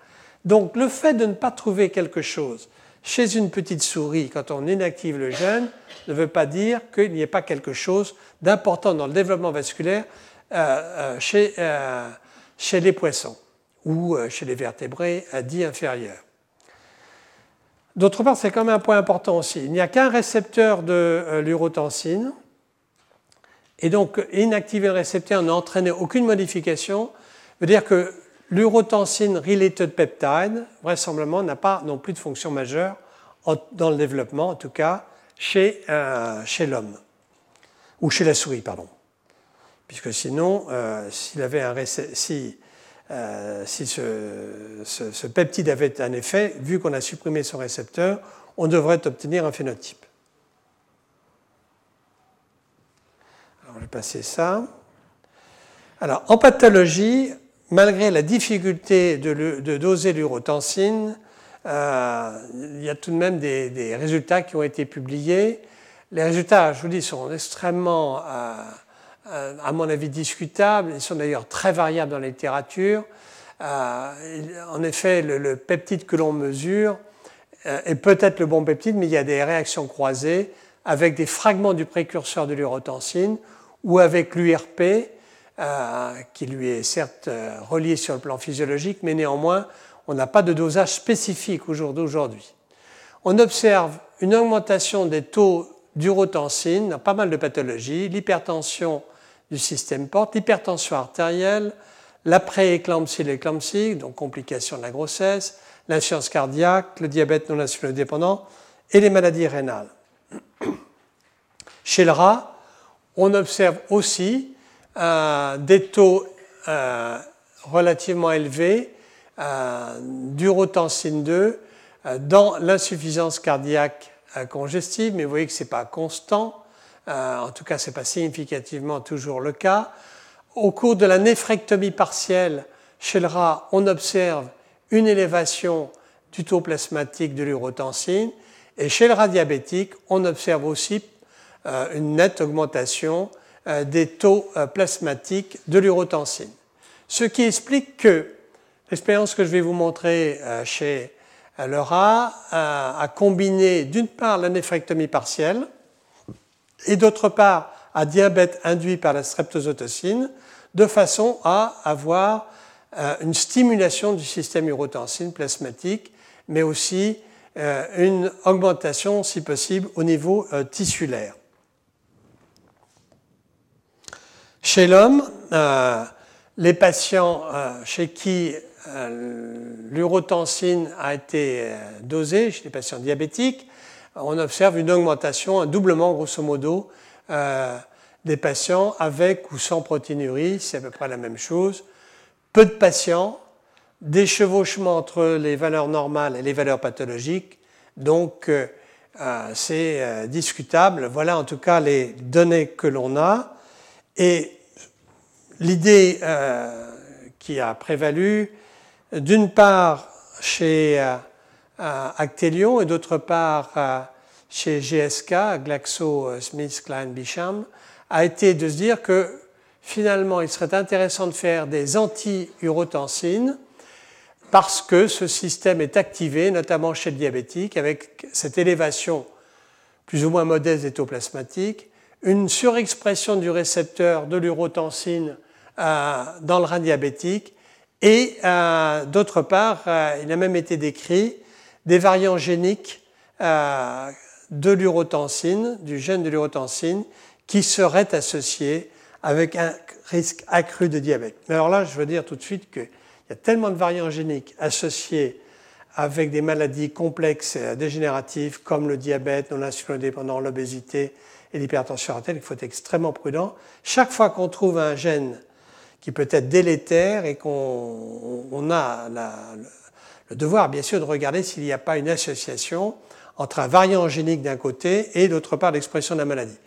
Donc, le fait de ne pas trouver quelque chose chez une petite souris, quand on inactive le gène, ne veut pas dire qu'il n'y ait pas quelque chose d'important dans le développement vasculaire euh, euh, chez, euh, chez, les poissons ou chez les vertébrés à dits inférieurs. D'autre part, c'est quand même un point important aussi. Il n'y a qu'un récepteur de l'urotensine, et donc inactiver le récepteur n'entraîne aucune modification, veut dire que L'urotensine related peptide, vraisemblablement, n'a pas non plus de fonction majeure dans le développement, en tout cas chez, euh, chez l'homme, ou chez la souris, pardon. Puisque sinon, euh, si, euh, ce, peptide avait un effet, vu qu'on a supprimé son récepteur, on devrait obtenir un phénotype. Alors, je vais passer ça. Alors, en pathologie, malgré la difficulté de, doser l'urotensine, euh, il y a tout de même des, résultats qui ont été publiés. Les résultats, je vous dis, sont extrêmement, à mon avis, discutables. Ils sont d'ailleurs très variables dans la littérature. en effet, le, peptide que l'on mesure est peut-être le bon peptide, mais il y a des réactions croisées avec des fragments du précurseur de l'urotensine ou avec l'URP, euh, qui lui est certes euh, relié sur le plan physiologique, mais néanmoins, on n'a pas de dosage spécifique au jour d'aujourd'hui. On observe une augmentation des taux d'urotensine dans pas mal de pathologies, l'hypertension du système porte, l'hypertension artérielle, l'après-éclampsie, l'éclampsie, donc complications de la grossesse, l'insuffisance cardiaque, le diabète non insulino-dépendant et les maladies rénales. Chez le rat, on observe aussi euh, des taux euh, relativement élevés euh, d'urotensine 2 dans l'insuffisance cardiaque congestive, mais vous voyez que ce n'est pas constant, en tout cas ce n'est pas significativement toujours le cas. Au cours de la néphrectomie partielle, chez le rat, on observe une élévation du taux plasmatique de l'urotensine, et chez le rat diabétique, on observe aussi une nette augmentation euh, des taux euh, plasmatiques de l'urotensine. Ce qui explique que l'expérience que je vais vous montrer euh, chez leur a, à combiner d'une part la néphrectomie partielle et d'autre part à diabète induit par la streptozotocine, de façon à avoir euh, une stimulation du système urotensine plasmatique, mais aussi euh, une augmentation, si possible, au niveau euh, tissulaire. Chez l'homme, les patients chez qui l'urotensine a été dosée, chez les patients diabétiques, on observe une augmentation, un doublement grosso modo des patients avec ou sans protéinurie, c'est à peu près la même chose. Peu de patients, des chevauchements entre les valeurs normales et les valeurs pathologiques, donc euh, euh, c'est euh, discutable. Voilà en tout cas les données que l'on a. Et l'idée qui a prévalu, d'une part chez Actelion et d'autre part chez GSK, Glaxo Smith Klein Bisham, a été de se dire que finalement il serait intéressant de faire des anti-urotensines parce que ce système est activé, notamment chez le diabétique, avec cette élévation plus ou moins modeste des taux plasmatiques, une surexpression du récepteur de l'urotensine euh, dans le rein diabétique, et euh, d'autre part, euh, il a même été décrit des variants géniques de l'urotensine, du gène de l'urotensine, qui serait associé avec un risque accru de diabète. Mais alors là, je veux dire tout de suite qu'il y a tellement de variants géniques associés avec des maladies complexes et dégénératives comme le diabète non insulino-dépendant, l'obésité et l'hypertension artérielle qu'il faut être extrêmement prudent. Chaque fois qu'on trouve un gène qui peut être délétère et qu'on a le devoir, bien sûr, de regarder s'il n'y a pas une association entre un variant génique d'un côté et d'autre part l'expression de la maladie.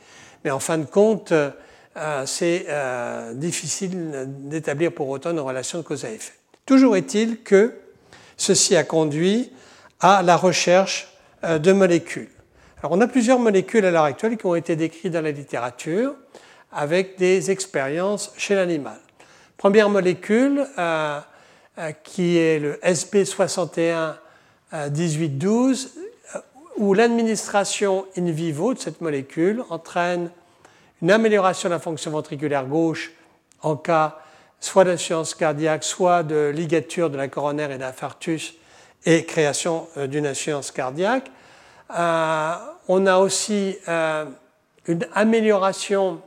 Mais en fin de compte, euh, c'est euh, difficile d'établir pour autant une relation de cause à effet. Toujours est-il que ceci a conduit à la recherche euh, de molécules. Alors on a plusieurs molécules à l'heure actuelle qui ont été décrites dans la littérature avec des expériences chez l'animal. Première molécule qui est le SB61 1812 où l'administration in vivo de cette molécule entraîne une amélioration de la fonction ventriculaire gauche en cas soit d'insuffisance cardiaque, soit de ligature de la coronaire et d'infarctus et création euh, d'une insuffisance cardiaque. Euh, on a aussi euh, une amélioration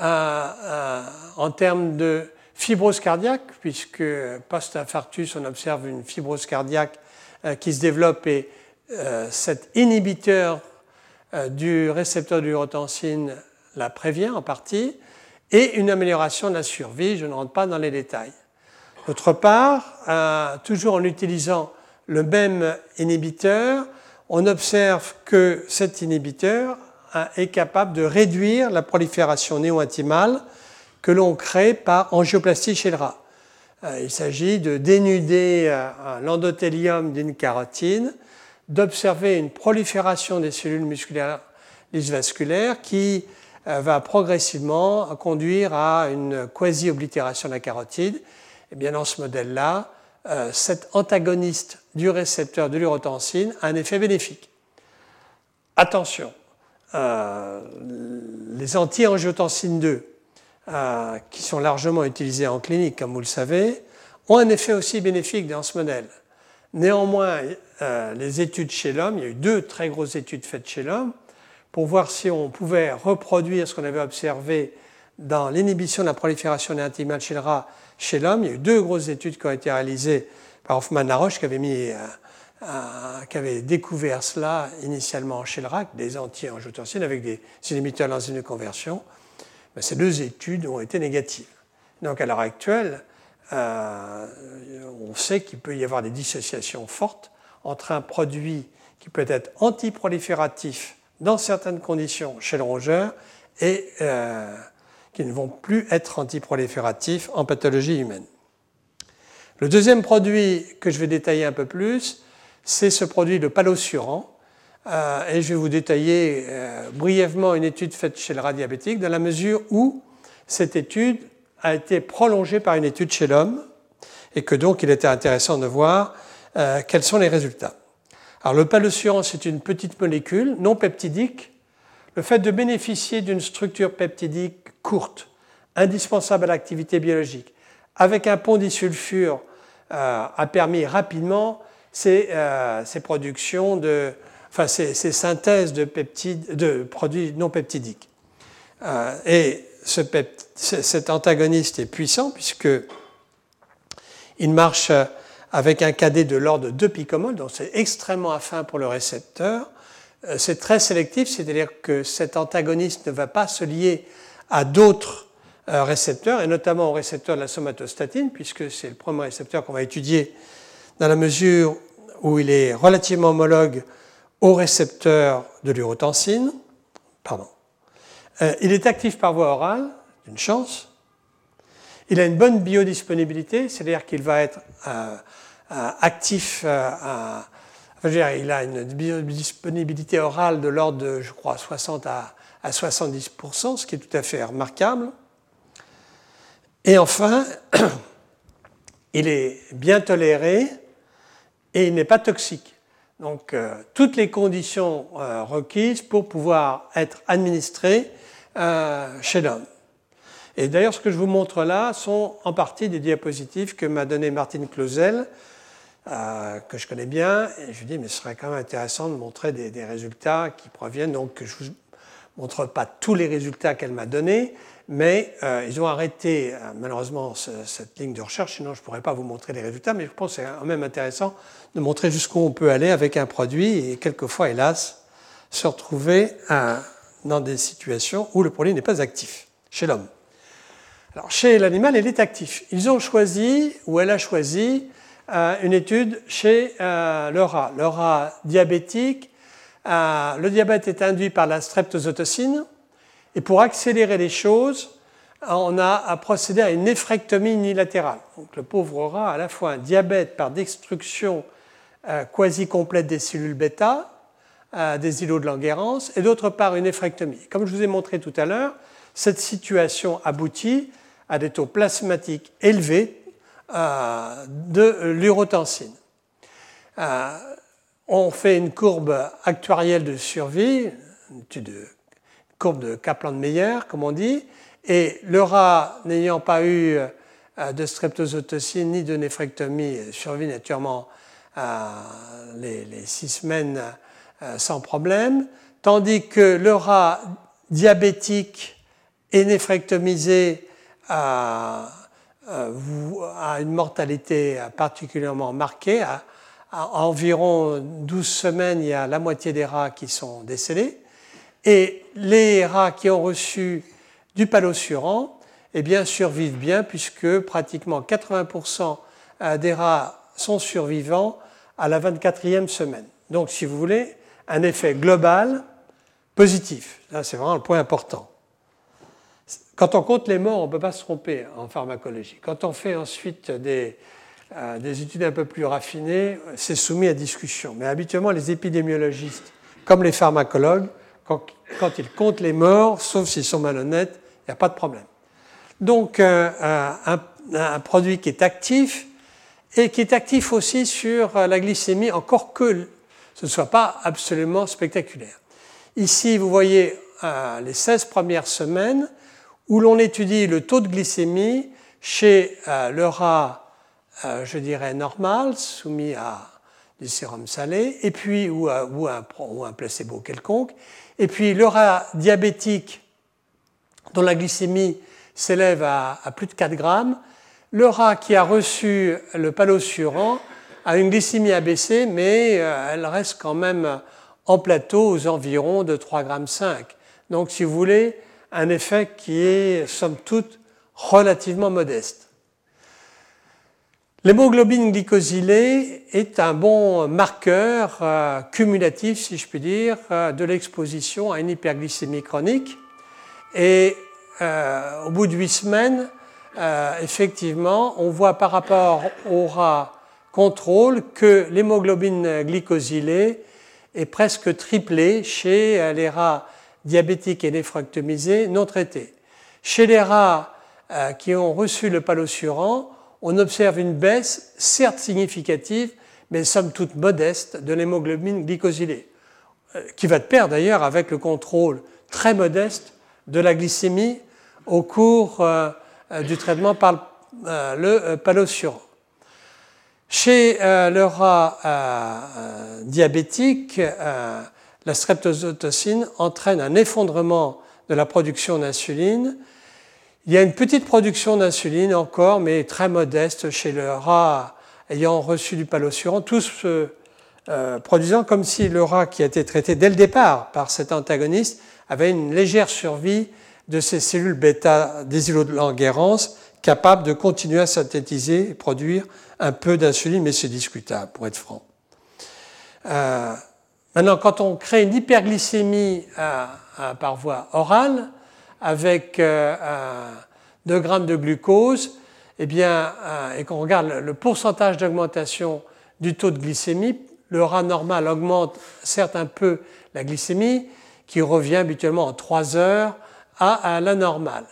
en termes de fibrose cardiaque, puisque post-infarctus, on observe une fibrose cardiaque qui se développe et euh, cet inhibiteur euh, du récepteur d'urotensine la prévient en partie, et une amélioration de la survie, je ne rentre pas dans les détails. D'autre part, euh, toujours en utilisant le même inhibiteur, on observe que cet inhibiteur est capable de réduire la prolifération néo-intimale que l'on crée par angioplastie chez le rat. Il s'agit de dénuder l'endothélium d'une carotide d'observer une prolifération des cellules musculaires vasculaires qui euh, va progressivement conduire à une quasi-oblitération de la carotide. Et bien dans ce modèle-là, euh, cet antagoniste du récepteur de l'urotensine a un effet bénéfique. Attention, euh, les anti-angiotensine 2, qui sont largement utilisés en clinique, comme vous le savez, ont un effet aussi bénéfique dans ce modèle. Néanmoins, euh, les études chez l'homme, il y a eu deux très grosses études faites chez l'homme pour voir si on pouvait reproduire ce qu'on avait observé dans l'inhibition de la prolifération intimale chez le rat chez l'homme. Il y a eu deux grosses études qui ont été réalisées par Hoffman-Laroche qui avait mis euh, qui avait découvert cela initialement chez le rat, des anti-angiotensines avec des inhibiteurs de conversion. Mais ces deux études ont été négatives. Donc à l'heure actuelle, euh, on sait qu'il peut y avoir des dissociations fortes entre un produit qui peut être antiprolifératif dans certaines conditions chez le rongeur et euh, qui ne vont plus être antiprolifératifs en pathologie humaine. Le deuxième produit que je vais détailler un peu plus, c'est ce produit de palosurant. Euh, et je vais vous détailler brièvement une étude faite chez le rat diabétique dans la mesure où cette étude a été prolongé par une étude chez l'homme et que donc il était intéressant de voir quels sont les résultats. Alors le palossurant, c'est une petite molécule non peptidique. Le fait de bénéficier d'une structure peptidique courte, indispensable à l'activité biologique, avec un pont disulfure, a permis rapidement ces, productions de, enfin ces, synthèses de, peptides, de produits non peptidiques. et cet antagoniste est puissant puisque il marche avec un KD de l'ordre de 2 picomol, donc c'est extrêmement affin pour le récepteur. Euh, c'est très sélectif, c'est-à-dire que cet antagoniste ne va pas se lier à d'autres euh, récepteurs, et notamment au récepteur de la somatostatine, puisque c'est le premier récepteur qu'on va étudier dans la mesure où il est relativement homologue au récepteur de l'urotensine. Pardon. Euh, il est actif par voie orale, une chance. Il a une bonne biodisponibilité, c'est-à-dire qu'il va être euh, euh, actif, euh, il a une biodisponibilité orale de l'ordre de, je crois, 60 à, 70%, ce qui est tout à fait remarquable. Et enfin, il est bien toléré et il n'est pas toxique. Donc, toutes les conditions requises pour pouvoir être administré chez l'homme. Et d'ailleurs, ce que je vous montre là sont en partie des diapositives que m'a donné Martine Clausel, euh, que je connais bien. Et je lui dis, mais ce serait quand même intéressant de montrer des, résultats qui proviennent. Donc, je ne vous montre pas tous les résultats qu'elle m'a donnés, mais euh, ils ont arrêté euh, malheureusement cette ligne de recherche, sinon je ne pourrais pas vous montrer les résultats. Mais je pense que c'est quand même intéressant de montrer jusqu'où on peut aller avec un produit et quelquefois, hélas, se retrouver dans des situations où le produit n'est pas actif chez l'homme. Alors, chez l'animal, il est actif. Ils ont choisi, ou elle a choisi, euh, une étude chez euh, le rat. Le rat diabétique, euh, le diabète est induit par la streptozotocine, et pour accélérer les choses, on a procédé à une néphrectomie unilatérale. Donc, le pauvre rat a à la fois un diabète par destruction quasi complète des cellules bêta, des îlots de Langerhans, et d'autre part une néphrectomie. Comme je vous ai montré tout à l'heure, cette situation aboutit à des taux plasmatiques élevés euh, de l'urotensine. Euh, on fait une courbe actuarielle de survie, une courbe de Kaplan-Meier, comme on dit, et le rat n'ayant pas eu euh, de streptozotocine ni de néphrectomie survit naturellement les, les, six semaines sans problème, tandis que le rat diabétique et néphrectomisé à, une mortalité particulièrement marquée. À, environ 12 semaines, il y a la moitié des rats qui sont décédés. Et les rats qui ont reçu du palosurant eh bien, survivent bien, puisque pratiquement 80% euh, des rats sont survivants à la 24e semaine. Donc, si vous voulez, un effet global positif. Là, c'est vraiment le point important. Quand on compte les morts, on ne peut pas se tromper en pharmacologie. Quand on fait ensuite des, euh, des études un peu plus raffinées, c'est soumis à discussion. Mais habituellement, les épidémiologistes, comme les pharmacologues, quand, ils comptent les morts, sauf s'ils sont malhonnêtes, il n'y a pas de problème. Donc, euh, un, un, produit qui est actif et qui est actif aussi sur la glycémie, encore que ce ne soit pas absolument spectaculaire. Ici, vous voyez euh, les 16 premières semaines où l'on étudie le taux de glycémie chez euh, le rat, euh, je dirais, normal, soumis à du sérum salé, et puis, ou, un, placebo quelconque, et puis le rat diabétique, dont la glycémie s'élève à, plus de 4 grammes, le rat qui a reçu le palosurant a une glycémie abaissée, mais euh, elle reste quand même en plateau aux environs de 3,5 grammes. Donc, si vous voulez, un effet qui est, somme toute, relativement modeste. L'hémoglobine glycosylée est un bon marqueur euh, cumulatif, si je puis dire, euh, de l'exposition à une hyperglycémie chronique. Et euh, au bout de huit semaines, effectivement, on voit par rapport au rat contrôle que l'hémoglobine glycosylée est presque triplée chez les rats diabétiques et néphrectomisés non traités. Chez les rats qui ont reçu le palosurant, on observe une baisse, certes significative, mais somme toute modeste, de l'hémoglobine glycosylée, euh, qui va de pair d'ailleurs avec le contrôle très modeste de la glycémie au cours euh, euh, du traitement par le palossurant. Chez le rat diabétique, la streptozotocine entraîne un effondrement de la production d'insuline. Il y a une petite production d'insuline encore, mais très modeste chez le rat ayant reçu du palossurant, tous se euh, produisant comme si le rat qui a été traité dès le départ par cet antagoniste avait une légère survie de ces cellules bêta des îlots de Langerhans capables de continuer à synthétiser et produire un peu d'insuline, mais c'est discutable, pour être franc. Euh, maintenant, quand on crée une hyperglycémie par voie orale, avec 2 euh, grammes de glucose, eh bien, euh, et qu'on regarde le pourcentage d'augmentation du taux de glycémie, le rat normal augmente certes un peu la glycémie, qui revient habituellement en 3 heures à, la normale,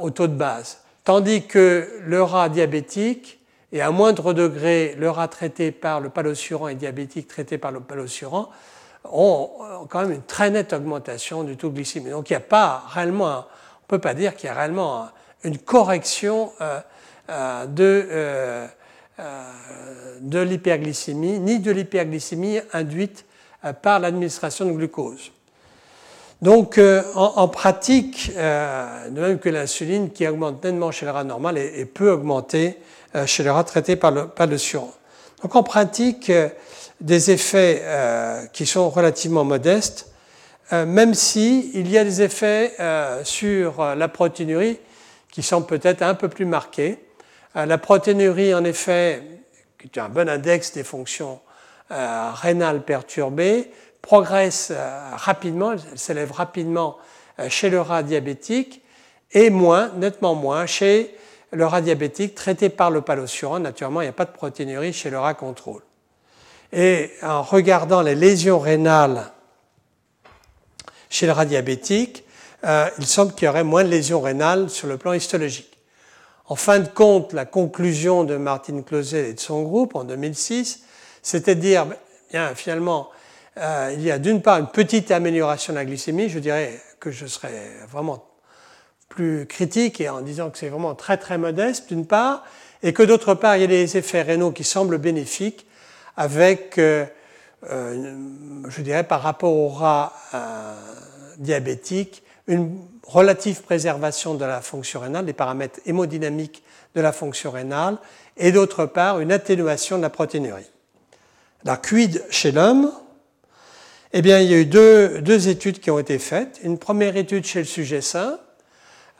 au taux de base. Tandis que le rat diabétique, et à moindre degré, le rat traité par le palossurant et diabétique traité par le palossurant, ont quand même une très nette augmentation du taux de glycémie. Donc il n'y a pas réellement, on ne peut pas dire qu'il y a réellement une correction euh, euh, de, euh, de l'hyperglycémie, ni de l'hyperglycémie induite par l'administration de glucose. Donc, en, pratique, de même que l'insuline qui augmente nettement chez le rat normal et, peut augmenter chez le rat traité par le, par le suran. Donc, en pratique, des effets qui sont relativement modestes, même s'il il y a des effets sur la protéinurie qui sont peut-être un peu plus marqués. Euh, la protéinurie, en effet, qui est un bon index des fonctions euh, rénales perturbées, progresse euh, rapidement, elle s'élève rapidement chez le rat diabétique et moins, nettement moins, chez le rat diabétique traité par le palossurant. Naturellement, il n'y a pas de protéinurie chez le rat contrôle. Et en regardant les lésions rénales chez le rat diabétique, il semble qu'il y aurait moins de lésions rénales sur le plan histologique. En fin de compte, la conclusion de Martin Closet et de son groupe en 2006, c'était de dire, bien, finalement, euh, il y a d'une part une petite amélioration de la glycémie, je dirais que je serais vraiment plus critique et en disant que c'est vraiment très très modeste d'une part, et que d'autre part il y a des effets rénaux qui semblent bénéfiques avec, euh, euh, je dirais par rapport au rat diabétique, une relative préservation de la fonction rénale, des paramètres hémodynamiques de la fonction rénale, et d'autre part une atténuation de la protéinurie. La quid chez l'homme Eh bien, il y a eu deux, études qui ont été faites. Une première étude chez le sujet sain,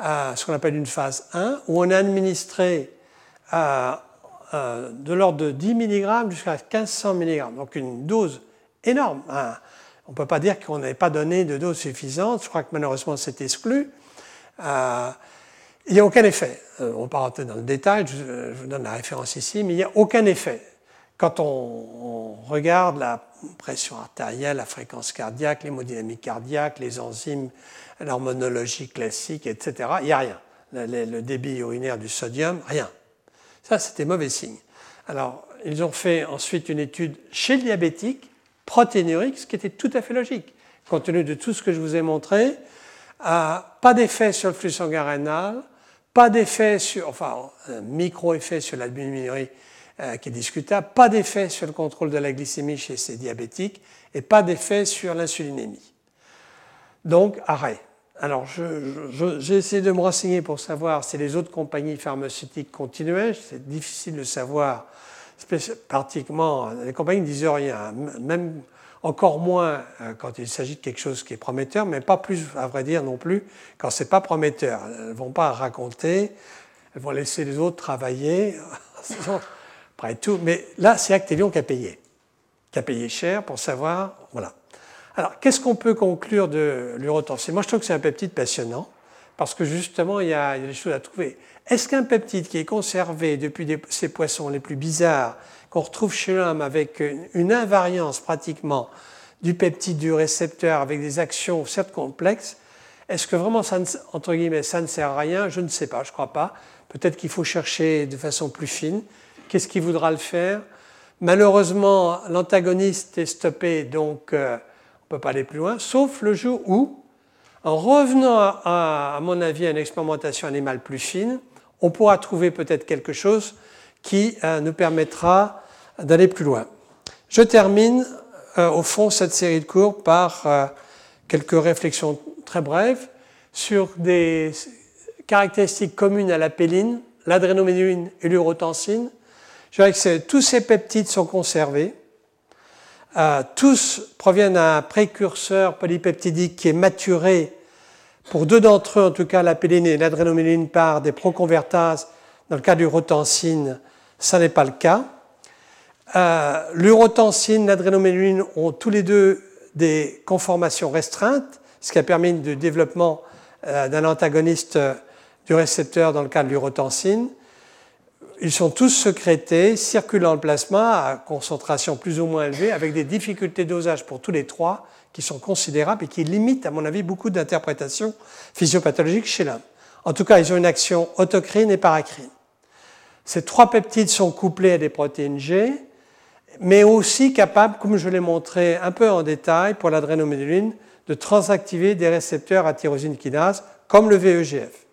ce qu'on appelle une phase 1, où on a administré de l'ordre de 10 mg jusqu'à 1500 mg, donc une dose énorme. Hein. On ne peut pas dire qu'on n'avait pas donné de dose suffisante. Je crois que malheureusement c'est exclu. Euh, il n'y a aucun effet. Euh, on ne va pas rentrer dans le détail, je, vous donne la référence ici, mais il n'y a aucun effet. Quand on, regarde la pression artérielle, la fréquence cardiaque, l'hémodynamique cardiaque, les enzymes, l'hormonologie classique, etc., il n'y a rien. Le, débit urinaire du sodium, rien. Ça, c'était mauvais signe. Alors, ils ont fait ensuite une étude chez le diabétique protéinurique, ce qui était tout à fait logique. Compte tenu de tout ce que je vous ai montré, euh, pas d'effet sur le flux sanguin rénal, pas d'effet sur, enfin, un micro-effet sur l'albuminurie euh, qui est discutable, pas d'effet sur le contrôle de la glycémie chez ces diabétiques et pas d'effet sur l'insulinémie. Donc, arrêt. Alors, j'ai essayé de me renseigner pour savoir si les autres compagnies pharmaceutiques continuaient. C'est difficile de savoir pratiquement, les compagnies ne disent rien, même encore moins euh, quand il s'agit de quelque chose qui est prometteur, mais pas plus, à vrai dire, non plus quand ce n'est pas prometteur. Elles ne vont pas raconter, elles vont laisser les autres travailler, après tout. Mais là, c'est Actelion qui a payé, qui a payé cher pour savoir, voilà. Alors, qu'est-ce qu'on peut conclure de l'urotensin Moi, je trouve que c'est un peptide passionnant, parce que justement, il y a, des choses à trouver. Est-ce qu'un peptide qui est conservé depuis ces poissons les plus bizarres qu'on retrouve chez l'homme avec une invariance pratiquement du peptide du récepteur avec des actions certes complexes, est-ce que vraiment ça ne, entre guillemets, ça ne sert à rien? Je ne sais pas, je ne crois pas. Peut-être qu'il faut chercher de façon plus fine. Qu'est-ce qui voudra le faire? Malheureusement, l'antagoniste est stoppé, donc euh, ne peut pas aller plus loin, sauf le jour où, en revenant à, mon avis à une expérimentation animale plus fine, on pourra trouver peut-être quelque chose qui euh, nous permettra d'aller plus loin. Je termine euh, au fond cette série de cours par quelques réflexions très brèves sur des caractéristiques communes à la péline, l'adrénoméduline et l'urotensine, je dirais que tous ces peptides sont conservés. Euh, tous proviennent d'un précurseur polypeptidique qui est maturé, pour deux d'entre eux en tout cas, la et l'adrénoméline par des proconvertases. Dans le cas du rotensine, ça n'est pas le cas. Euh, L'urotensine, l'adrénoméline ont tous les deux des conformations restreintes, ce qui a permis le développement euh, d'un antagoniste du récepteur dans le cas de l'urotensine. Ils sont tous sécrétés, circulant dans le plasma à concentration plus ou moins élevée, avec des difficultés dosage pour tous les trois qui sont considérables et qui limitent, à mon avis, beaucoup d'interprétations physiopathologiques chez l'homme. En tout cas, ils ont une action autocrine et paracrine. Ces trois peptides sont couplés à des protéines G, mais aussi capables, comme je l'ai montré un peu en détail pour l'adrénoméduline, de transactiver des récepteurs à tyrosine kinase, comme le VEGF.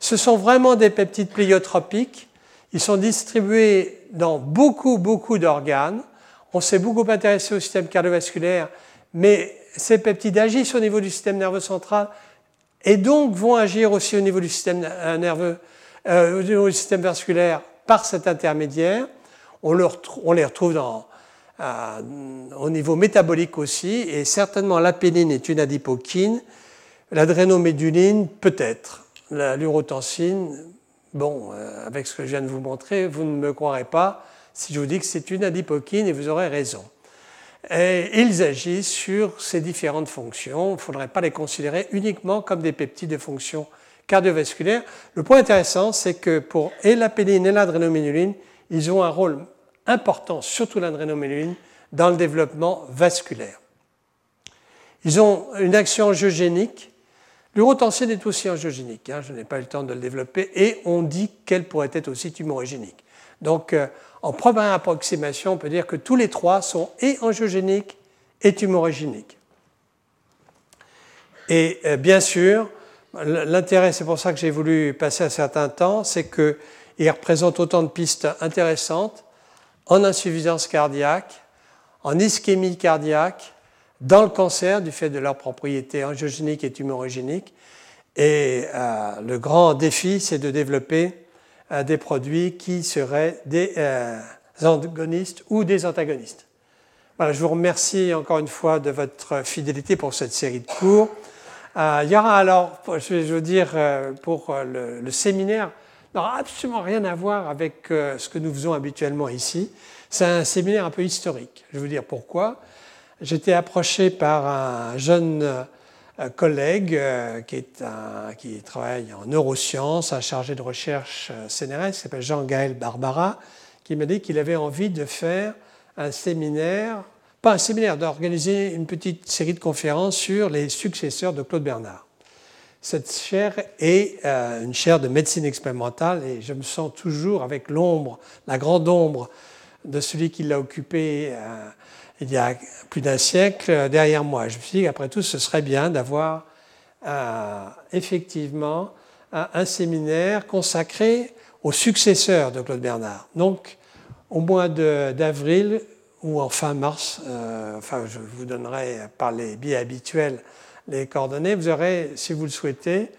Ce sont vraiment des peptides pléiotropiques ils sont distribués dans beaucoup, beaucoup d'organes. On s'est beaucoup intéressé au système cardiovasculaire, mais ces peptides agissent au niveau du système nerveux central et donc vont agir aussi au niveau du système euh, nerveux, euh, au niveau du système vasculaire par cet intermédiaire. On, les retrouve euh, au niveau métabolique aussi, et certainement l'apénine est une adipokine, l'adrénoméduline peut-être, l'urotensine Bon, euh, avec ce que je viens de vous montrer, vous ne me croirez pas si je vous dis que c'est une adipokine et vous aurez raison. Et ils agissent sur ces différentes fonctions. Il ne faudrait pas les considérer uniquement comme des peptides de fonction cardiovasculaire. Le point intéressant, c'est que pour et l'apéline et l'adrénoménuline, ils ont un rôle important, surtout l'adrénoménuline, dans le développement vasculaire. Ils ont une action angiogénique L'urotensine est aussi angiogénique, hein, je n'ai pas eu le temps de le développer, et on dit qu'elle pourrait être aussi tumorigénique. Donc, euh, en première approximation, on peut dire que tous les trois sont et angiogéniques et tumorigéniques. Et euh, bien sûr, l'intérêt, c'est pour ça que j'ai voulu passer un certain temps, c'est qu'ils représentent autant de pistes intéressantes en insuffisance cardiaque, en ischémie cardiaque, dans le cancer du fait de leurs propriétés angiogéniques et tumorigéniques. Et euh, le grand défi, c'est de développer euh, des produits qui seraient des euh, antagonistes ou des antagonistes. Voilà, je vous remercie encore une fois de votre fidélité pour cette série de cours. il y aura alors, je vais vous dire, pour le, le séminaire, n'aura absolument rien à voir avec ce que nous faisons habituellement ici. C'est un séminaire un peu historique. Je vais vous dire pourquoi j'étais approché par un jeune euh, collègue euh, qui, travaille en neurosciences, un chargé de recherche euh, CNRS, qui s'appelle Jean-Gaël Barbara, qui m'a dit qu'il avait envie de faire un séminaire, pas un séminaire, d'organiser une petite série de conférences sur les successeurs de Claude Bernard. Cette chaire est une chaire de médecine expérimentale et je me sens toujours avec l'ombre, la grande ombre de celui qui l'a occupé il y a plus d'un siècle derrière moi. Je me suis dit qu'après tout, ce serait bien d'avoir euh, effectivement un, séminaire consacré aux successeurs de Claude Bernard. Donc, au mois d'avril ou en fin mars, euh, enfin, je vous donnerai par les biais habituels les coordonnées, vous aurez, si vous le souhaitez,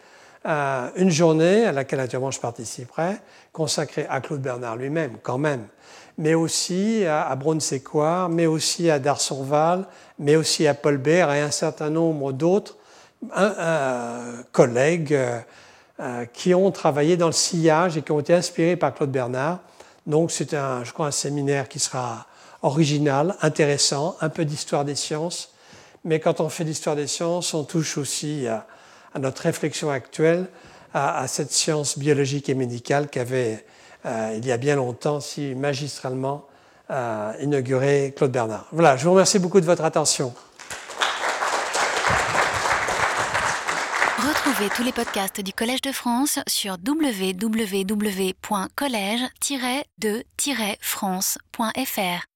euh, une journée à laquelle naturellement je participerai, consacrée à Claude Bernard lui-même, quand même, mais aussi à, à mais aussi à Darsonval, mais aussi à Paul Bert et un certain nombre d'autres collègues euh, euh, qui ont travaillé dans le sillage et qui ont été inspirés par Claude Bernard. Donc c'est un, je crois, un séminaire qui sera original, intéressant, un peu d'histoire des sciences. Mais quand on fait l'histoire des sciences, on touche aussi à, notre réflexion actuelle, à, cette science biologique et médicale qu'avait il y a bien longtemps, si magistralement euh, inauguré Claude Bernard. Voilà, je vous remercie beaucoup de votre attention. Retrouvez tous les podcasts du Collège de France sur www.collège-de-france.fr.